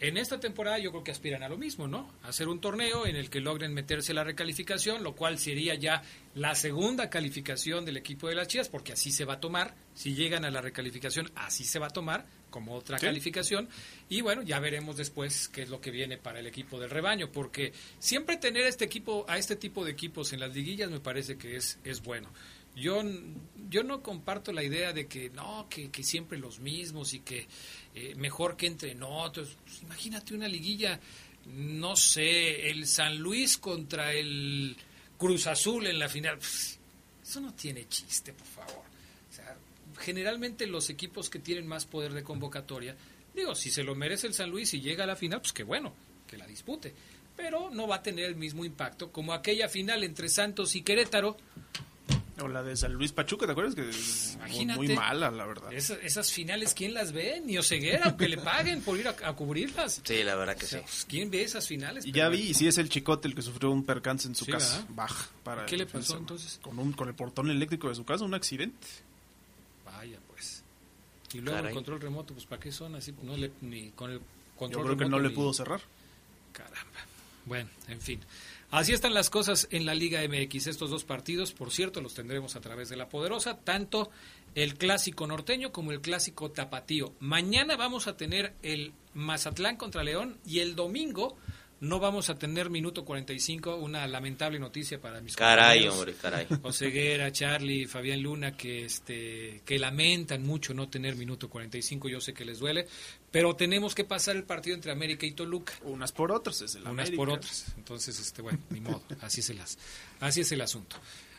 En esta temporada yo creo que aspiran a lo mismo, ¿no? A hacer un torneo en el que logren meterse la recalificación, lo cual sería ya la segunda calificación del equipo de las Chivas, porque así se va a tomar. Si llegan a la recalificación, así se va a tomar como otra Sí. calificación. Y bueno, ya veremos después qué es lo que viene para el equipo del rebaño, porque siempre tener a este equipo, a este tipo de equipos en las liguillas me parece que es, es bueno. Yo, yo no comparto la idea de que no, que, que siempre los mismos y que eh, mejor que entre otros. Pues, imagínate una liguilla, no sé, el San Luis contra el Cruz Azul en la final. Eso no tiene chiste, por favor. O sea, generalmente los equipos que tienen más poder de convocatoria, digo, si se lo merece el San Luis y llega a la final, pues qué bueno, que la dispute. Pero no va a tener el mismo impacto como aquella final entre Santos y Querétaro, O la de San Luis Pachuca, ¿te acuerdas? Que es muy, Imagínate. muy mala, la verdad. Esa- esas finales, ¿quién las ve? Ni Oseguera, aunque le paguen por ir a, a cubrirlas. Sí, la verdad que O sea, sí. pues, ¿Quién ve esas finales? Y ya vi, y sí es el chicote el que sufrió un percance en su Sí, casa. Baja. Para ¿Qué el le pasó entonces? Con, un, con el portón eléctrico de su casa, un accidente. Vaya, pues. Y luego Caray. el control remoto, pues ¿para qué son así? No le, ni con el Yo control creo que no le ni- pudo cerrar. Caramba. Bueno, en fin. Así están las cosas en la Liga MX. Estos dos partidos, por cierto, los tendremos a través de la Poderosa, tanto el clásico norteño como el clásico tapatío. Mañana vamos a tener el Mazatlán contra León y el domingo no vamos a tener minuto 45, una lamentable noticia para mis Caray, compañeros. hombre, caray. Oseguera, Charlie, Fabián Luna, que este que lamentan mucho no tener minuto 45, yo sé que les duele, pero tenemos que pasar el partido entre América y Toluca. Unas por otras, es el Unas América. por otras. Entonces, este, bueno, ni modo, así se las, así es el asunto.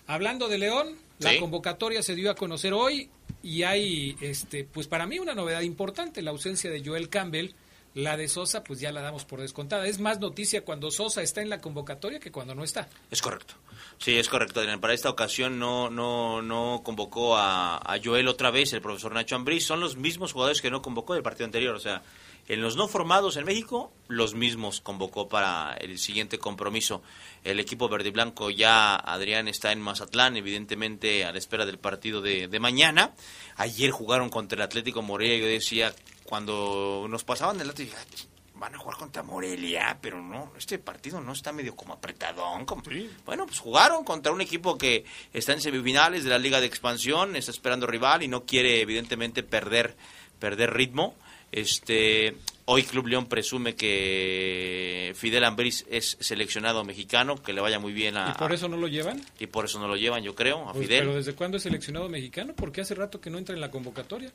Hablando de León, la convocatoria se dio a conocer hoy y hay, este, pues para mí una novedad importante, la ausencia de Joel Campbell. La de Sosa, pues ya la damos por descontada. Es más noticia cuando Sosa está en la convocatoria que cuando no está. Es correcto. Sí, es correcto. Para esta ocasión no, no, no convocó a, a Joel otra vez el profesor Nacho Ambriz. Son los mismos jugadores que no convocó del partido anterior. O sea, en los no formados en México, los mismos convocó para el siguiente compromiso. El equipo verde y blanco ya, Adrián, está en Mazatlán, evidentemente a la espera del partido de, de mañana. Ayer jugaron contra el Atlético Morelia. Yo decía, cuando nos pasaban el Atlético, dije, van a jugar contra Morelia, pero no, este partido no está medio como apretadón. Como... Bueno, pues jugaron contra un equipo que está en semifinales de la Liga de Expansión, está esperando rival y no quiere evidentemente perder, perder ritmo. Este, hoy Club León presume que Fidel Ambriz es seleccionado mexicano, que le vaya muy bien a... ¿Y por eso no lo llevan? y por eso no lo llevan, yo creo, a Pues, Fidel. pero ¿desde cuándo es seleccionado mexicano? Porque hace rato que no entra en la convocatoria.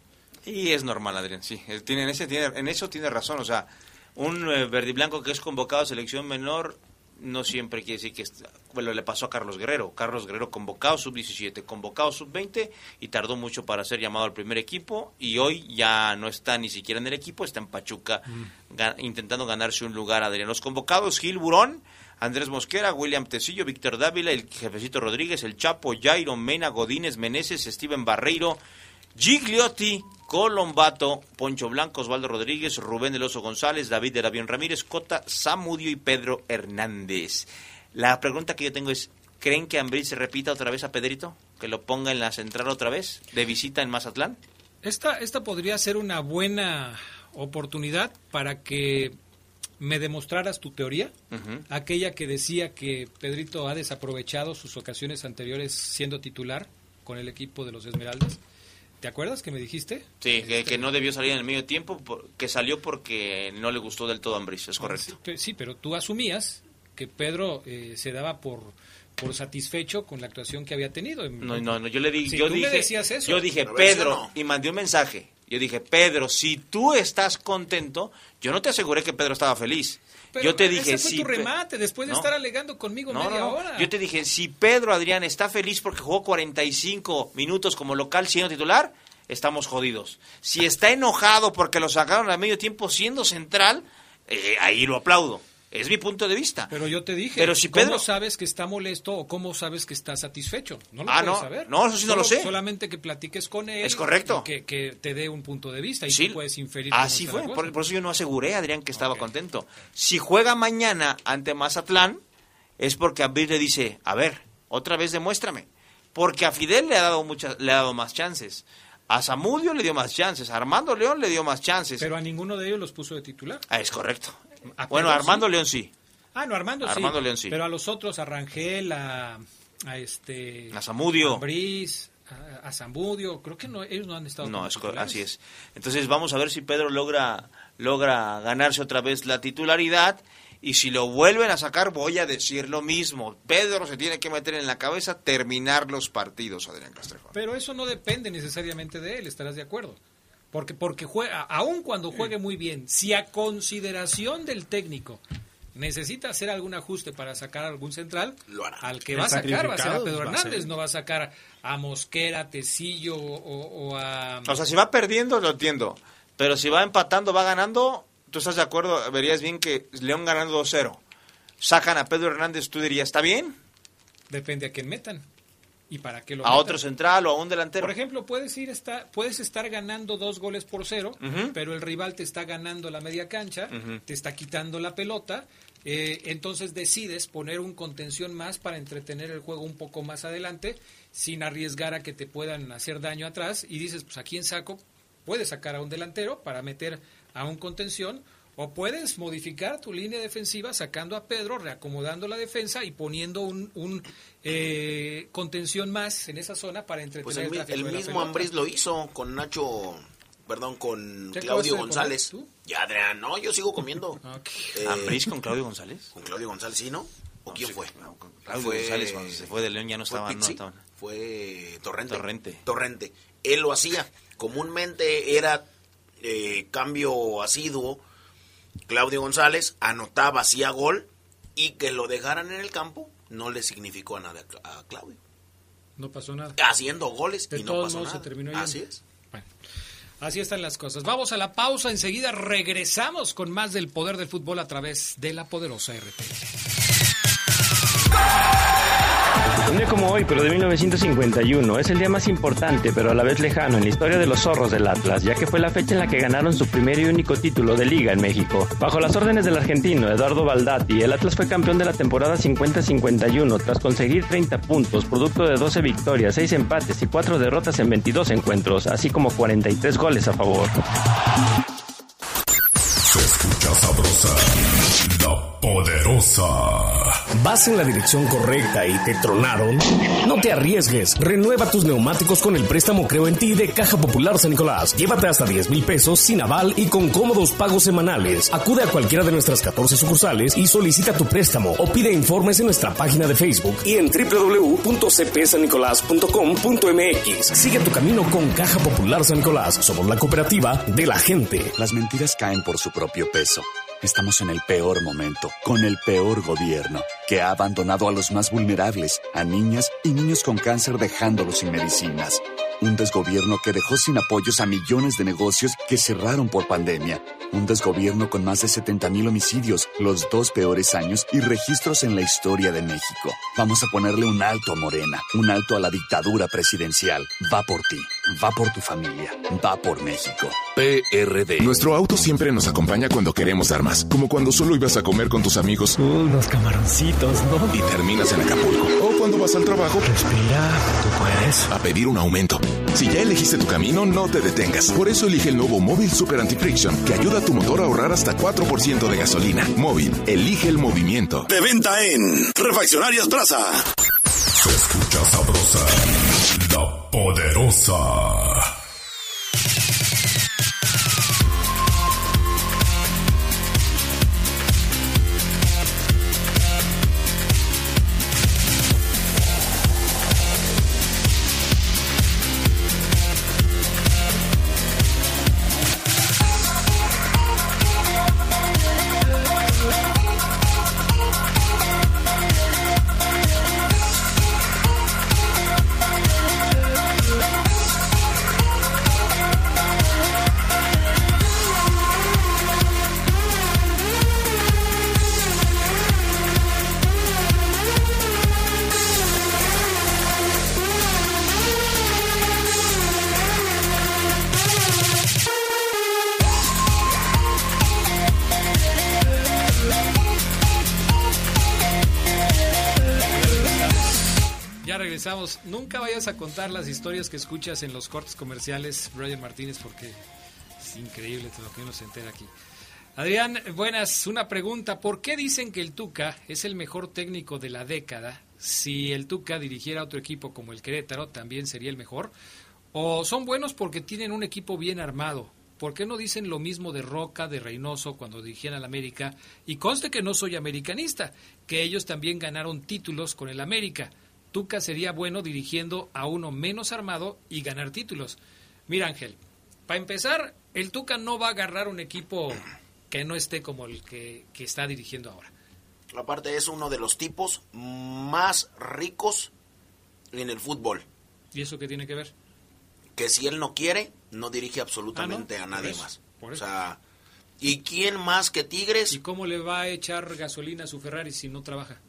Y es normal, Adrián, sí. Tiene, en, ese, tiene, en eso tiene razón. O sea, un eh, verde y blanco que es convocado a selección menor, no siempre quiere decir que bueno, le pasó a Carlos Guerrero. Carlos Guerrero convocado sub-17, convocado sub-20 y tardó mucho para ser llamado al primer equipo y hoy ya no está ni siquiera en el equipo, está en Pachuca ga- intentando ganarse un lugar. Adrián, los convocados Gil Burón, Andrés Mosquera, William Tecillo, Víctor Dávila, el Jefecito Rodríguez, el Chapo, Jairo, Mena, Godínez, Meneses, Steven Barreiro, Gigliotti, Colombato, Poncho Blanco, Osvaldo Rodríguez, Rubén del Oso González, David del Avión Ramírez, Cota, Samudio y Pedro Hernández. La pregunta que yo tengo es, ¿creen que Ambriz se repita otra vez a Pedrito? ¿Que lo ponga en la central otra vez? ¿De visita en Mazatlán? Esta, esta podría ser una buena oportunidad para que me demostraras tu teoría, aquella que decía que Pedrito ha desaprovechado sus ocasiones anteriores siendo titular con el equipo de los Esmeraldas. ¿Te acuerdas que me dijiste? Sí, que, que no debió salir en el medio tiempo, por- que salió porque no le gustó del todo a Ambriz, es correcto. Sí, sí, pero tú asumías que Pedro eh, se daba por, por satisfecho con la actuación que había tenido. No, no, no, yo le di, yo tú me dije, decías eso. yo dije, Pedro, y mandé un mensaje. Yo dije, Pedro, si tú estás contento, yo no te aseguré que Pedro estaba feliz. Pero yo te dije, ese fue si tu Pe- remate, después de No. estar alegando conmigo No, media no. hora. Yo te dije, si Pedro Adrián está feliz porque jugó 45 minutos como local siendo titular, estamos jodidos. Si está enojado porque lo sacaron a medio tiempo siendo central, eh, ahí lo aplaudo. Es mi punto de vista. Pero yo te dije, Pero si ¿cómo Pedro- sabes que está molesto o cómo sabes que está satisfecho? No lo Ah, puedes no, saber. no, eso sí no lo Solo- sé. Solamente que platiques con él. Es correcto. y Que, que te dé un punto de vista y Sí, tú puedes inferir. cómo Así fue, por, eso yo no aseguré, Adrián, que estaba contento. Si juega mañana ante Mazatlán, es porque Ambriz le dice, a ver, otra vez demuéstrame. Porque a Fidel le ha dado muchas, le ha dado más chances. A Zamudio le dio más chances. A Armando León le dio más chances. Pero a ninguno de ellos los puso de titular. Ah, es correcto. A Bueno, a Armando sí. León sí. Ah, no, Armando, sí. Armando León sí. Pero a los otros, a Rangel, a, a este... A Zamudio. A Ambriz, a, a Zamudio, creo que no, ellos no han estado No, es así es. Entonces vamos a ver si Pedro logra, logra ganarse otra vez la titularidad. Y si lo vuelven a sacar, voy a decir lo mismo. Pedro se tiene que meter en la cabeza terminar los partidos, Adrián Castrejón. Pero eso no depende necesariamente de él, estarás de acuerdo. Porque, porque juega, aun cuando juegue muy bien, si a consideración del técnico necesita hacer algún ajuste para sacar algún central, al que va a sacar va a ser a Pedro va a ser. Hernández, no va a sacar a Mosquera, Tecillo o, o- o a... O sea, si va perdiendo, lo entiendo. Pero si va empatando, va ganando, tú estás de acuerdo, verías bien que León ganando 2-0. Sacan a Pedro Hernández, tú dirías, ¿está bien? Depende a quién metan. ¿Y para qué lo A metan. otro central o a un delantero. Por ejemplo, puedes ir esta- puedes estar ganando dos goles por cero, pero el rival te está ganando la media cancha, te está quitando la pelota, eh, entonces decides poner un contención más para entretener el juego un poco más adelante, sin arriesgar a que te puedan hacer daño atrás, y dices, pues a quién saco, puedes sacar a un delantero para meter a un contención, o puedes modificar tu línea defensiva sacando a Pedro, reacomodando la defensa y poniendo un, un, eh, contención más en esa zona para entretener Pues el, tráfico el de mismo. Ambriz lo hizo con Nacho, perdón, con ¿Ya Claudio González. comer Ya, Adrián, no, yo sigo comiendo. Eh, ¿Ambriz con Claudio González? Con Claudio González, ¿sí, no? ¿O quién fue? Claudio Fue- González cuando se fue de León ya no ¿Fue estaba, no Pizzi? estaban. Fue Torrente. Torrente. Torrente. Él lo hacía. Comúnmente era eh, cambio asiduo. Claudio González anotaba, hacía gol y que lo dejaran en el campo no le significó nada a Claudio. No pasó nada. Haciendo goles De y no pasó nada. se terminó yendo. Así es. Así están las cosas. Vamos a la pausa. Enseguida regresamos con más del poder del fútbol a través de la poderosa RT. Un día como hoy, pero de 1951, es el día más importante, pero a la vez lejano en la historia de los zorros del Atlas, ya que fue la fecha en la que ganaron su primer y único título de liga en México. Bajo las órdenes del argentino Eduardo Baldati, el Atlas fue campeón de la temporada 50-51 tras conseguir 30 puntos, producto de 12 victorias, 6 empates y 4 derrotas en 22 encuentros, así como 43 goles a favor. Se escucha sabrosa, la poderosa. ¿Vas en la dirección correcta y te tronaron? No te arriesgues. Renueva tus neumáticos con el préstamo Creo en ti de Caja Popular San Nicolás. Llévate hasta 10 mil pesos sin aval y con cómodos pagos semanales. Acude a cualquiera de nuestras 14 sucursales y solicita tu préstamo o pide informes en nuestra página de Facebook y en www.cpsanicolás.com.mx. Sigue tu camino con Caja Popular San Nicolás. Somos la cooperativa de la gente. Las mentiras caen por su propio peso. Estamos en el peor momento, con el peor gobierno, que ha abandonado a los más vulnerables, a niñas y niños con cáncer dejándolos sin medicinas. Un desgobierno que dejó sin apoyos a millones de negocios que cerraron por pandemia. Un desgobierno con más de 70 mil homicidios, los dos peores años y registros en la historia de México. Vamos a ponerle un alto a Morena, un alto a la dictadura presidencial. Va por ti, va por tu familia, va por México. PRD. Nuestro auto siempre nos acompaña cuando queremos dar más, como cuando solo ibas a comer con tus amigos. Unos camaroncitos, ¿no? Y terminas en Acapulco. O cuando vas al trabajo. Respira, tú puedes. A pedir un aumento. Si ya elegiste tu camino, no te detengas. Por eso elige el nuevo Móvil Super Anti-Friction, que ayuda a tu motor a ahorrar hasta 4% de gasolina. Móvil, elige el movimiento. De venta en Refaccionarias Plaza. Se escucha sabrosa, la poderosa. Nunca vayas a contar las historias que escuchas en los cortes comerciales, Brian Martínez, porque es increíble todo lo que uno se entera aquí. Adrián, buenas. Una pregunta. ¿Por qué dicen que el Tuca es el mejor técnico de la década? Si el Tuca dirigiera otro equipo como el Querétaro, ¿también sería el mejor? ¿O son buenos porque tienen un equipo bien armado? ¿Por qué no dicen lo mismo de Roca, de Reynoso cuando dirigían al América? Y conste que no soy americanista, que ellos también ganaron títulos con el América. Tuca sería bueno dirigiendo a uno menos armado y ganar títulos. Mira Ángel, para empezar, el Tuca no va a agarrar un equipo que no esté como el que, está dirigiendo ahora. Aparte es uno de los tipos más ricos en el fútbol. ¿Y eso qué tiene que ver? Que si él no quiere, no dirige absolutamente ah, a nadie más. O sea, ¿y quién más que Tigres? ¿Y cómo le va a echar gasolina a su Ferrari si no trabaja?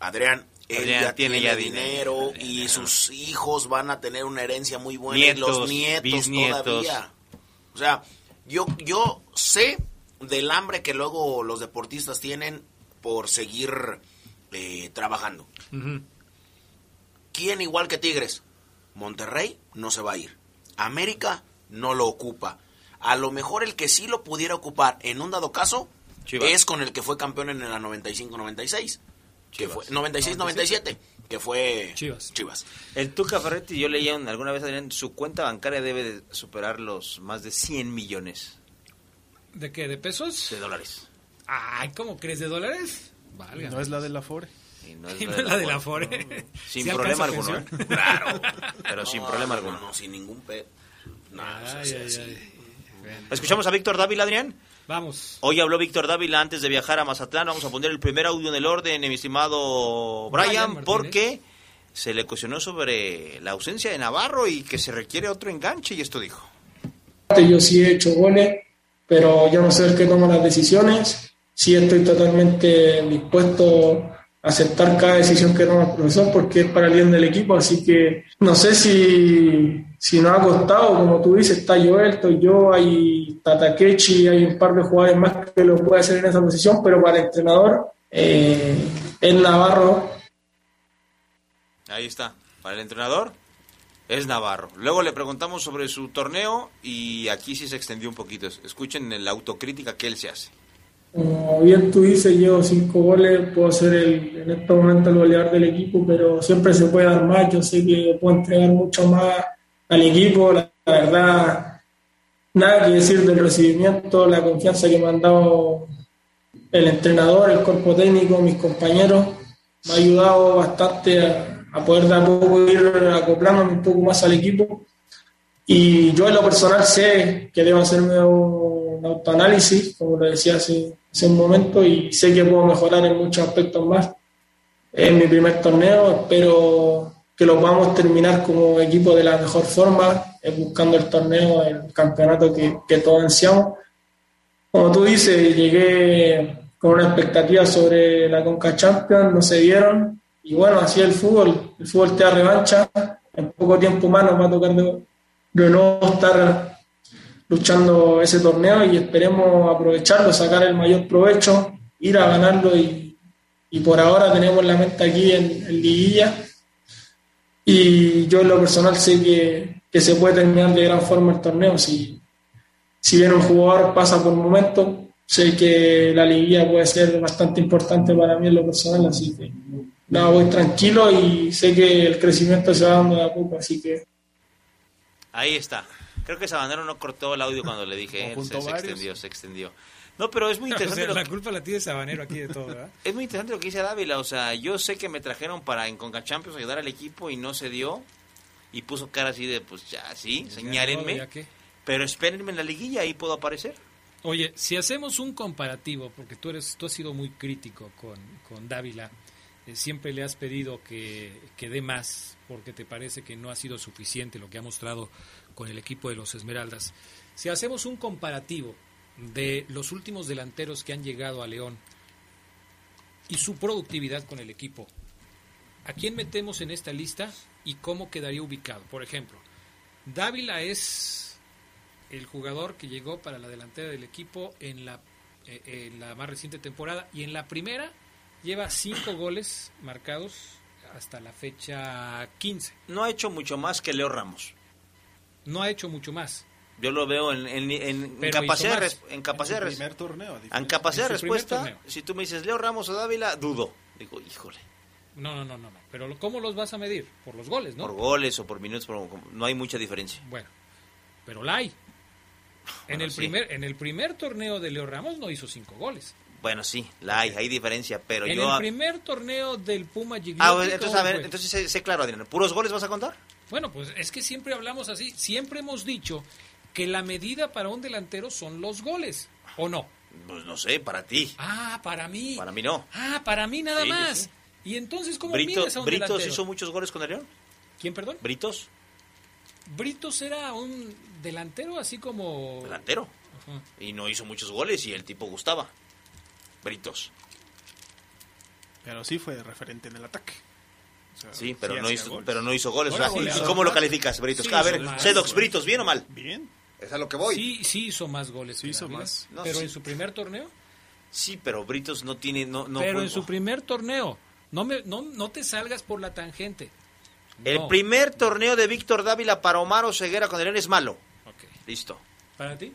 Adrián, él ya tiene, ya dinero, y sus hijos van a tener una herencia muy buena y los nietos todavía. O sea, yo, yo sé del hambre que luego los deportistas tienen por seguir eh, trabajando. ¿Quién igual que Tigres? Monterrey no se va a ir. América no lo ocupa. A lo mejor el que sí lo pudiera ocupar en un dado caso es con el que fue campeón en la 95-96 que fue 96-97, que fue Chivas. Chivas. El Tuca Ferretti, yo leía alguna vez, Adrián, su cuenta bancaria debe de superar los más de 100 millones. ¿De qué? ¿De pesos? De dólares. Ay, ¿cómo crees? ¿De dólares? No es la de la Fore. Y no es, la, de la, Fore. Sin problema alguno. ¿eh? Claro. Pero sin problema alguno. No, sin ningún pe... No, ¿Escuchamos a Víctor Dávila, Adrián? Vamos. Hoy habló Víctor Dávila antes de viajar a Mazatlán. Vamos a poner el primer audio en el orden, mi estimado Brian, porque se le cuestionó sobre la ausencia de Navarro y que se requiere otro enganche y esto dijo. Yo sí he hecho goles, pero yo no sé el que toma las decisiones. Sí estoy totalmente dispuesto aceptar cada decisión que toma el profesor porque es para el bien del equipo, así que no sé si, si nos ha costado, como tú dices, está Joel, estoy yo, hay Tatakechi, hay un par de jugadores más que lo puede hacer en esa posición, pero para el entrenador eh, es Navarro. Ahí está, para el entrenador es Navarro. Luego le preguntamos sobre su torneo y aquí sí se extendió un poquito. Escuchen la autocrítica que él se hace. Como bien tú dices, llevo cinco goles, puedo ser el, en este momento el goleador del equipo, pero siempre se puede dar más. Yo sé que puedo entregar mucho más al equipo. La, verdad, nada que decir del recibimiento, la confianza que me han dado el entrenador, el cuerpo técnico, mis compañeros. Me ha ayudado bastante a, poder de a poco ir acoplándome un poco más al equipo Y yo en lo personal sé que debo hacerme un autoanálisis, como lo decía hace, hace un momento, y sé que puedo mejorar en muchos aspectos más. En mi primer torneo espero que lo podamos terminar como equipo de la mejor forma, eh, buscando el torneo, el campeonato que, que todos ansiamos. Como tú dices, llegué con una expectativa sobre la Conca Champions, no se dieron, y bueno, así el fútbol, el fútbol te da revancha, en poco tiempo más nos va a tocar de, de nuevo estar luchando ese torneo y esperemos aprovecharlo, sacar el mayor provecho, ir a ganarlo y, y por ahora tenemos la mente aquí en, en Liguilla y yo en lo personal sé que, que, se puede terminar de gran forma el torneo. Si, si bien un jugador pasa por momentos, sé que la liguilla puede ser bastante importante para mí en lo personal, así que nada, voy tranquilo y sé que el crecimiento se va dando de a poco, así que... Ahí está. Creo que Sabanero no cortó el audio cuando le dije, se, se extendió, se extendió. No, pero es muy interesante. O sea, la culpa la tiene Sabanero aquí de todo, ¿verdad? es muy interesante lo que dice Dávila. O sea, yo sé que me trajeron para en Conca Champions ayudar al equipo y no se dio. Y puso cara así de, pues ya, sí, señálenme. Ya, ¿qué? Pero espérenme en la liguilla, ahí puedo aparecer. Oye, si hacemos un comparativo, porque tú eres tú has sido muy crítico con, con Dávila, eh, siempre le has pedido que, que dé más, porque te parece que no ha sido suficiente lo que ha mostrado con el equipo de los Esmeraldas. Si hacemos un comparativo de los últimos delanteros que han llegado a León y su productividad con el equipo, ¿a quién metemos en esta lista y cómo quedaría ubicado? Por ejemplo, Dávila es el jugador que llegó para la delantera del equipo en la, eh, en la más reciente temporada y en la primera lleva cinco goles marcados hasta la fecha 15. No ha hecho mucho más que Leo Ramos. No ha hecho mucho más. Yo lo veo en, en, en, en capacidad, de, en capacidad, en primer torneo, en capacidad de respuesta. Si tú me dices Leo Ramos o Dávila, dudo. Digo, híjole. No, no, no, no, no. Pero ¿cómo los vas a medir? Por los goles, ¿no? Por goles o por minutos, por, no hay mucha diferencia. Bueno, pero la hay. En, el sí. primer, en el primer torneo de Leo Ramos no hizo cinco goles. Bueno, sí, la hay, hay diferencia, pero en yo... el primer torneo del Puma Gigliotti... Ah, entonces, a ver, fue? entonces sé, sé claro, Adrián, ¿puros goles vas a contar? Bueno, pues es que siempre hablamos así, siempre hemos dicho que la medida para un delantero son los goles, ¿o no? Pues no sé, para ti. Ah, para mí. Para mí no. Ah, para mí nada Sí, más. sí. ¿Y entonces cómo Brito, mides a un Britos delantero? hizo muchos goles con el León. ¿Quién, perdón? Britos, Britos era un delantero así como... delantero. Ajá. Y no hizo muchos goles y el tipo gustaba. Britos. Pero sí fue referente en el ataque. O sea, Sí, pero, no, hacía hizo, goles. pero no hizo goles. Bueno, O sea, ¿Y goleador. cómo lo calificas, Britos? Sí, a ver, Sedox. Britos, ¿bien o mal? Bien. Es a lo que voy. Sí, sí hizo más goles. Sí que hizo más. No, pero sí. en su primer torneo. Sí, pero Britos no tiene... No, no pero jugó. en su primer torneo. No, me, no, no te salgas por la tangente. El No. primer torneo de Víctor Dávila para Omar Ceguera con el León es malo. Ok. Listo. ¿Para ti?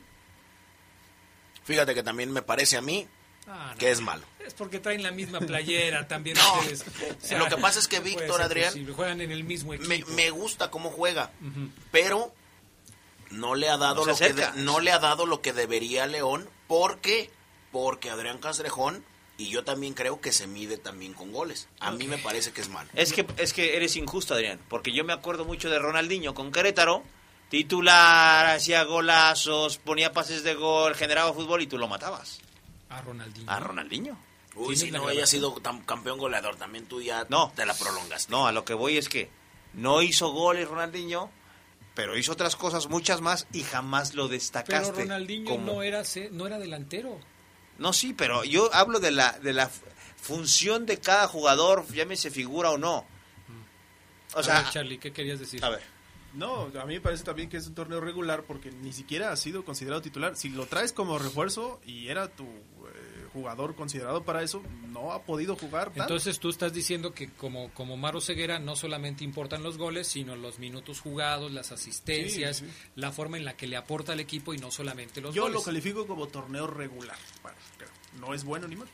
Fíjate que también me parece a mí Ah, no. que es malo. Es porque traen la misma playera también No, ustedes. O sea, lo que pasa es que Víctor Adrián posible. Juegan en el mismo equipo. Me, me gusta cómo juega, pero no le ha dado No lo que de- no le ha dado lo que debería a León, porque porque Adrián Castrejón y yo también creo que se mide también con goles. A mí me parece que es malo. Es que, es que eres injusto, Adrián, porque yo me acuerdo mucho de Ronaldinho con Querétaro, titular, hacía golazos, ponía pases de gol, generaba fútbol y tú lo matabas. A Ronaldinho. A Ronaldinho. Uy, ¿Tienes si no haya sido tan- campeón goleador, también tú ya No. te la prolongaste. No, a lo que voy es que no hizo goles Ronaldinho, pero hizo otras cosas, muchas más, y jamás lo Pero destacaste. Ronaldinho como- no era no era delantero. No, sí, pero yo hablo de la, de la función de cada jugador, llámese figura o no. O A sea, ver, Charlie, ¿qué querías decir? a ver. No, a mí me parece también que es un torneo regular porque ni siquiera ha sido considerado titular. Si lo traes como refuerzo y era tu jugador considerado para eso, no ha podido jugar. tanto. Entonces tú estás diciendo que como, como Maro Ceguera no solamente importan los goles, sino los minutos jugados, las asistencias, Sí, sí. la forma en la que le aporta al equipo y no solamente los Yo goles. lo califico como torneo regular. Bueno, pero no es bueno ni mal.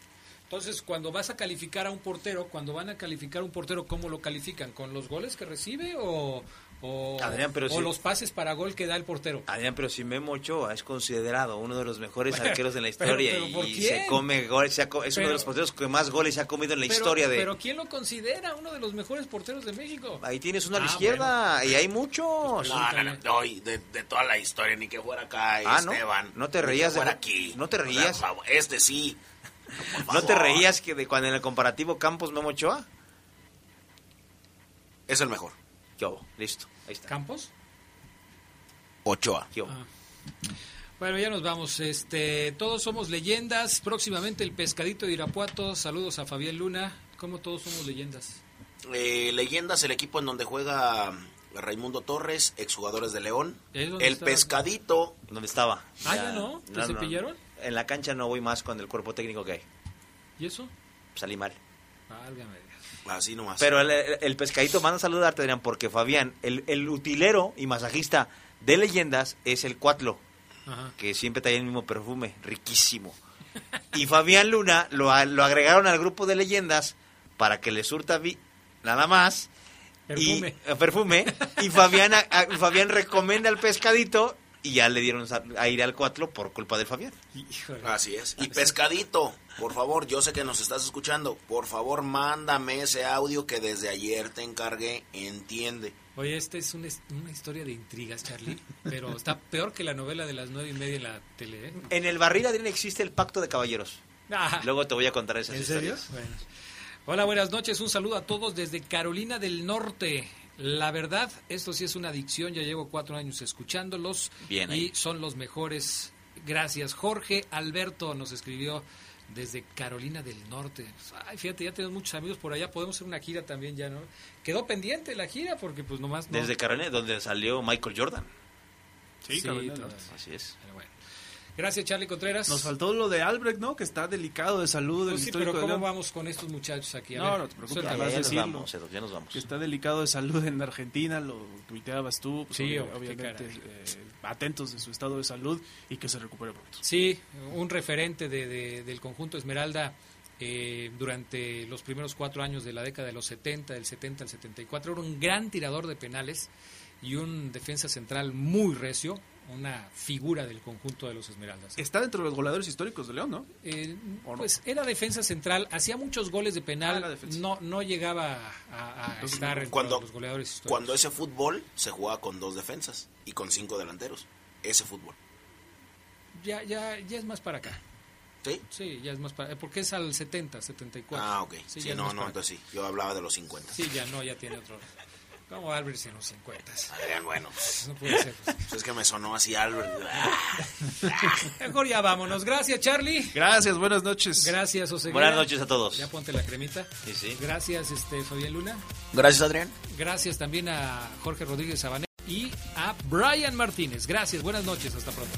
Entonces, cuando vas a calificar a un portero, cuando van a calificar a un portero, ¿cómo lo califican? ¿Con los goles que recibe o, o, Adrián, pero o sí. los pases para gol que da el portero. Adrián, pero si Memo Ochoa es considerado uno de los mejores Pero- arqueros de la historia pero ¿por y quién? se come goles, se ha co- es uno de los porteros que más goles se ha comido en la Pero- historia de... Pero ¿quién lo considera uno de los mejores porteros de México? Ahí tienes uno a la Ah, izquierda y hay muchos. No, no, no, no, de, de toda la historia, ni que fuera acá Ah, ¿no? Esteban. No te reías de- fuera aquí. no te O sea, reías. por favor, Este sí. ¿No te reías que de cuando en el comparativo Campos Memo Ochoa? Es el mejor. Listo, ahí está. ¿Campos? Ochoa. Ah. Bueno, ya nos vamos. Este, todos somos leyendas. Próximamente el pescadito de Irapuato. Saludos a Fabián Luna. ¿Cómo todos somos leyendas? Eh, leyendas, el equipo en donde juega Raimundo Torres, exjugadores de León. ¿Y ahí dónde El estaba? pescadito. ¿Dónde estaba? Ah, ¿ya no? ¿Te cepillaron? En la cancha no voy más con el cuerpo técnico que hay. ¿Y eso? Salí mal. Válgame. Así nomás. Pero el, el- el pescadito manda a saludarte, Adrián, porque Fabián, el, el utilero y masajista de leyendas es el Cuatlo, Ajá. que siempre trae el mismo perfume, riquísimo. Y Fabián Luna lo, lo agregaron al grupo de leyendas para que le surta vi- nada más. Perfume. Y, eh, perfume. Y Fabián, a- a- Fabián recomienda al pescadito y ya le dieron aire al Cuatlo por culpa del Fabián. Híjole. Así es. Y pescadito, por favor, yo sé que nos estás escuchando. Por favor, mándame ese audio que desde ayer te encargué. Entiende. Oye, esta es una, una historia de intrigas, Charlie. Pero está peor que la novela de las nueve y media en la tele. ¿eh? En el barril, Adrián, existe el pacto de caballeros. Ah. Luego te voy a contar esas ¿En serio? historias. Bueno. Hola, buenas noches. Un saludo a todos desde Carolina del Norte. La verdad, esto sí es una adicción. Ya llevo cuatro años escuchándolos. Bien y ahí. son los mejores. Gracias. Jorge Alberto nos escribió desde Carolina del Norte. Ay, fíjate, ya tenemos muchos amigos por allá. Podemos hacer una gira también ya, ¿no? Quedó pendiente la gira porque pues nomás no. Desde Carolina, donde salió Michael Jordan. Sí, Carolina del todo. Norte. Así es. Pero bueno. Gracias, Charlie Contreras. Nos faltó lo de Albrecht, ¿no? Que está delicado de salud. Pues el sí, histórico pero ¿cómo vamos con estos muchachos aquí? A No, ver, no te preocupes. Ya, ya nos vamos, Edo, ya nos vamos. Que está delicado de salud en Argentina, lo tuiteabas tú. pues, Sí, obviamente eh, atentos de su estado de salud y que se recupere pronto. Sí, un referente de, de- del conjunto Esmeralda eh, durante los primeros cuatro años de la década de los 70, del 70 al 74. Era un gran tirador de penales y un defensa central muy recio, una figura del conjunto de los Esmeraldas. Está dentro de los goleadores históricos de León, ¿no? Eh, ¿O no? pues era defensa central, hacía muchos goles de Ah, penal, defensa. no, no llegaba a, a Entonces, estar entre cuando- los goleadores históricos. Cuando ese fútbol se jugaba con dos defensas y con cinco delanteros. Ese fútbol. Ya, ya, ya es más para acá. ¿Sí? Sí, ya es más para porque es al 70, 74. Ah, ok. Sí, Sí, no, no, entonces sí. Yo hablaba de los 50. Sí, ya no, ya tiene otro. Como Albert en los 50. Adrián, bueno, pues, No puede ser. pues. pues es que me sonó así Albert. Mejor ya vámonos. Gracias, Charlie. Gracias, buenas noches. Gracias, José. Buenas noches a todos. Ya ponte la cremita. Sí, sí. Gracias, este Fabián Luna. Gracias, Adrián. Gracias también a Jorge Rodríguez Sabané y a Brian Martínez. Gracias, buenas noches, hasta pronto.